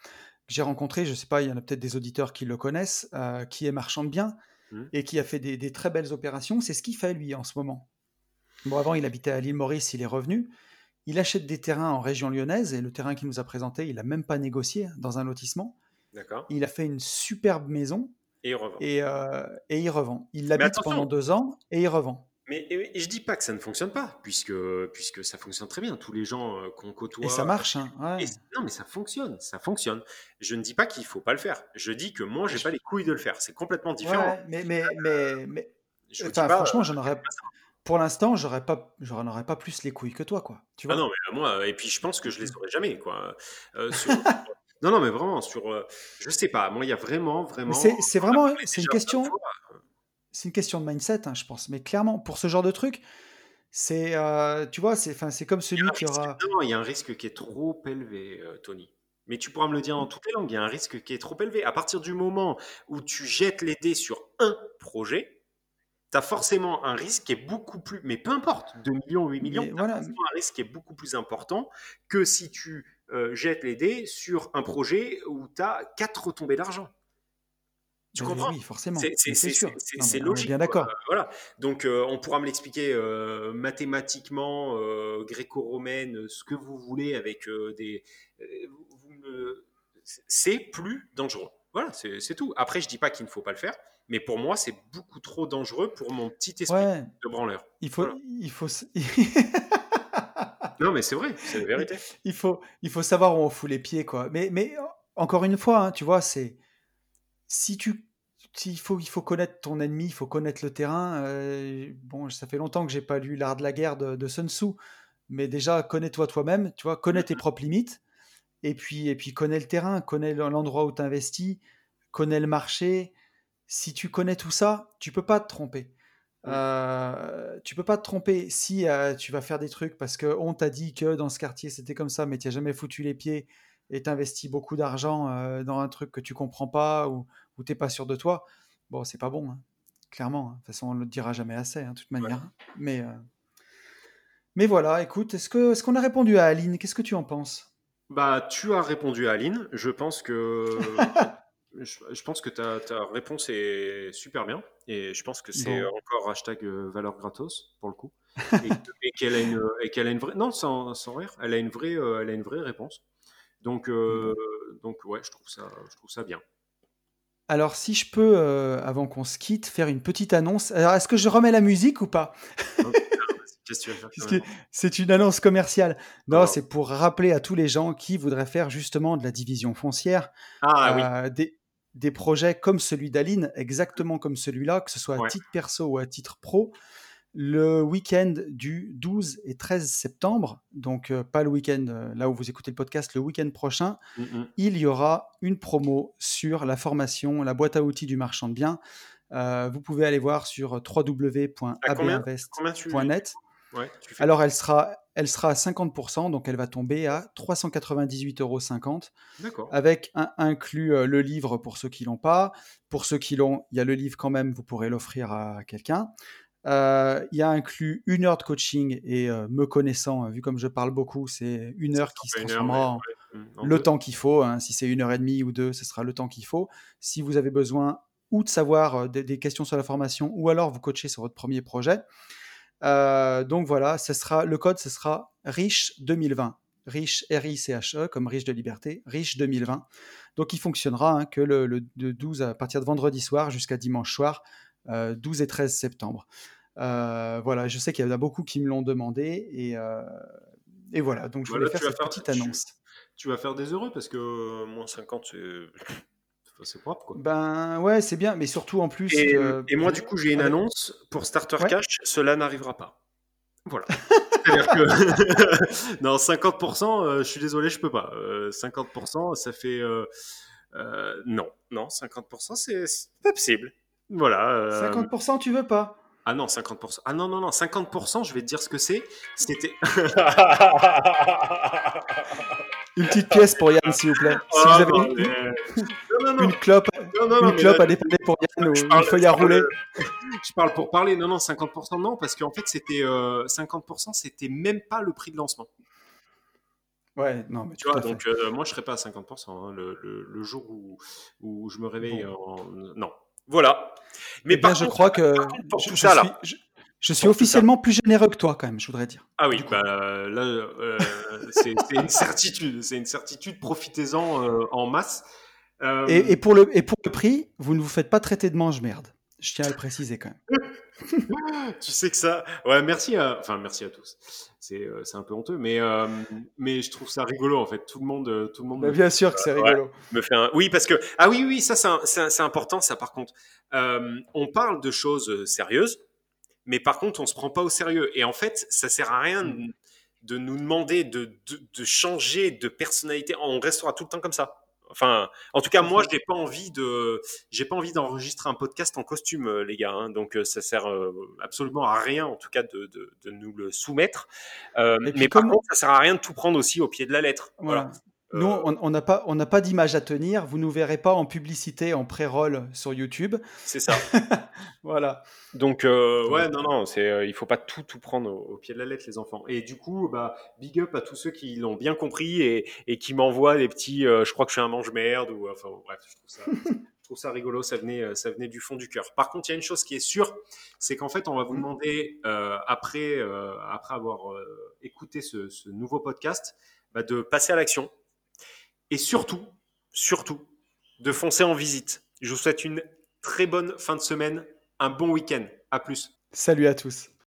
J'ai rencontré, je sais pas, il y en a peut-être des auditeurs qui le connaissent, euh, qui est marchand de biens mmh. et qui a fait des, très belles opérations. C'est ce qu'il fait lui en ce moment. Bon, avant, il habitait à l'île Maurice, il est revenu. Il achète des terrains en région lyonnaise et le terrain qu'il nous a présenté, il a même pas négocié dans un lotissement. Il a fait une superbe maison. Et il revend. Et, euh, et il revend. Il l'habite pendant deux ans et il revend. Mais et, je dis pas que ça ne fonctionne pas, puisque, puisque ça fonctionne très bien. Tous les gens euh, qu'on côtoie. Et ça marche, hein, non, mais ça fonctionne, ça fonctionne. Je ne dis pas qu'il faut pas le faire. Je dis que moi, j'ai n'ai pas les couilles de le faire. C'est complètement différent. mais, mais, mais, mais... franchement, j'en aurais. Pour l'instant, j'aurais pas, j'en aurais pas plus les couilles que toi, quoi. Tu vois? Ah non, mais moi, et puis je pense que je les aurais jamais, quoi. Euh, non, non, mais vraiment sur, euh, je sais pas. Moi, il y a vraiment, vraiment. C'est vraiment, c'est une question c'est une question de mindset, hein, je pense. Mais clairement, pour ce genre de truc, c'est, euh, tu vois, c'est, c'est comme celui qui aura. Non, il y a un risque qui est trop élevé, euh, Tony. Mais tu pourras me le dire en toutes les langues. Il y a un risque qui est trop élevé. À partir du moment où tu jettes les dés sur un projet, tu as forcément un risque qui est beaucoup plus. Mais peu importe, 2 millions, 8 millions, tu as un risque qui est beaucoup plus important que si tu euh, jettes les dés sur un projet où tu as 4 retombées d'argent. Tu comprends Oui, forcément. C'est logique. bien d'accord. voilà. Donc, euh, on pourra me l'expliquer euh, mathématiquement, euh, gréco-romaine, ce que vous voulez, avec des. C'est plus dangereux. Voilà, c'est tout. Après, je dis pas qu'il ne faut pas le faire, mais pour moi, c'est beaucoup trop dangereux pour mon petit esprit de branleur. Il faut. Il faut... non, mais c'est vrai, c'est la vérité. Il faut, il faut savoir où on fout les pieds, quoi. Mais, mais encore une fois, hein, tu vois, c'est si tu il faut, il faut connaître ton ennemi, il faut connaître le terrain. Euh, bon, ça fait longtemps que j'ai pas lu l'art de la guerre de, Sun Tzu, mais déjà connais-toi toi-même, tu vois, connais tes propres limites, et puis et puis connais le terrain, connais l'endroit où tu investis, connais le marché. Si tu connais tout ça, tu peux pas te tromper. Euh, tu peux pas te tromper si euh, tu vas faire des trucs parce qu'on t'a dit que dans ce quartier c'était comme ça, mais tu n'as jamais foutu les pieds et t'investis beaucoup d'argent dans un truc que tu comprends pas ou, ou t'es pas sûr de toi, bon, c'est pas bon, hein. clairement. Hein. De toute façon, on ne le dira jamais assez, hein, de toute manière. Mais, euh, mais voilà, écoute, est-ce qu'on est qu'on a répondu à Aline? Qu'est-ce que tu en penses? Bah, tu as répondu à Aline. Je pense que. je, pense que ta, ta, réponse est super bien et je pense que c'est encore hashtag euh, valeur gratos pour le coup et, qu'elle a a une vraie non sans, sans rire elle a une vraie euh, elle a une vraie réponse Donc, euh, donc ouais, je trouve ça, je trouve ça bien. Alors, si je peux, euh, avant qu'on se quitte, faire une petite annonce. Alors, est-ce que je remets la musique ou pas? C'est une annonce commerciale. Non, c'est pour rappeler à tous les gens qui voudraient faire justement de la division foncière ah, euh, des, des, projets comme celui d'Aline, exactement comme celui-là, que ce soit à titre perso ou à titre pro le week-end du 12 et 13 septembre, donc euh, pas le week-end euh, là où vous écoutez le podcast, le week-end prochain, mmh, mmh. il y aura une promo sur la formation, la boîte à outils du marchand de biens. Euh, vous pouvez aller voir sur www.abinvest.net. Alors elle sera, elle sera à 50%, donc elle va tomber à 398,50 euros. Avec un, inclus le livre pour ceux qui l'ont pas. Pour ceux qui l'ont, il y a le livre quand même, vous pourrez l'offrir à quelqu'un. Euh, il y a inclus une heure de coaching et euh, me connaissant, vu comme je parle beaucoup, c'est une heure qui se transformera en le temps qu'il faut. Hein. Si c'est une heure et demie ou deux, ce sera le temps qu'il faut. Si vous avez besoin ou de savoir euh, des, questions sur la formation ou alors vous coachez sur votre premier projet. donc voilà, ce sera, le code, ce sera riche 2020. Riche, R-I-C-H-E, comme riche de liberté, riche 2020. Donc il fonctionnera hein, que le, le, 12 à partir de vendredi soir jusqu'à dimanche soir 12 euh, et 13 septembre. Euh, voilà, je sais qu'il y en a beaucoup qui me l'ont demandé et, euh, et voilà, donc je voulais faire cette petite annonce. Tu, vas faire des heureux parce que moins 50, c'est propre quoi. Ben ouais, c'est bien, mais surtout en plus. Et, et moi, du coup, j'ai une annonce pour Starter Cash cela n'arrivera pas. Voilà. C'est-à-dire que. non, 50%, je suis désolé, je peux pas. 50%, ça fait. non, non, 50%, c'est pas possible. Voilà. 50% euh, tu veux pas? Ah non, 50%. Ah non, non, non, 50%, je vais te dire ce que c'est. C'était. une petite pièce pour Yann, s'il vous plaît. Si vous avez une, clope, une clope à dépanner pour Yann ou une feuille à rouler. je parle pour parler. Non, non, 50% non, parce qu'en fait, c'était 50%, euh, c'était même pas le prix de lancement. Ouais, non, mais tu vois, donc euh, moi je serais pas à 50% hein, le, le, jour où, où je me réveille. En... Non, voilà. Mais eh je crois que je, suis, je, suis officiellement plus généreux que toi quand même, je voudrais dire. Ah oui, bah, là, euh, c'est une certitude, c'est une certitude. Profitez-en euh, en masse. Euh, et, pour le, et pour le prix, vous ne vous faites pas traiter de mange-merde. Je tiens à le préciser quand même. tu sais que ça. Ouais, merci à. Enfin, merci à tous. C'est euh, un peu honteux, mais, euh, mais je trouve ça rigolo en fait. Tout le monde. Euh, tout le monde bah, bien sûr que c'est rigolo. me fait un... Oui, parce que. Ah oui, oui, ça, c'est important, ça par contre. on parle de choses sérieuses, mais par contre, on se prend pas au sérieux. Et en fait, ça sert à rien mm. de, nous demander de, de, de changer de personnalité. On restera tout le temps comme ça. Enfin, en tout cas, moi, je n'ai pas envie de, j'ai pas envie d'enregistrer un podcast en costume, euh, les gars. Hein. donc, euh, ça sert euh, absolument à rien, en tout cas, de, nous le soumettre. mais par contre, ça sert à rien de tout prendre aussi au pied de la lettre. Voilà. Nous, on n'a pas, on pas d'image à tenir. Vous nous verrez pas en publicité, en pré-roll sur YouTube. C'est ça. voilà. Donc, ouais, non, non, c'est, il faut pas tout, tout prendre au, pied de la lettre, les enfants. Et du coup, bah, big up à tous ceux qui l'ont bien compris et, et qui m'envoient des petits, je crois que je suis un mange-merde ou, enfin, bref, je trouve ça. je trouve ça rigolo, ça venait, ça venait du fond du cœur. Par contre, il y a une chose qui est sûre, c'est qu'en fait, on va vous demander, après, après avoir écouté ce, ce nouveau podcast, bah, de passer à l'action et surtout, surtout, de foncer en visite. Je vous souhaite une très bonne fin de semaine, un bon week-end. À plus. Salut à tous.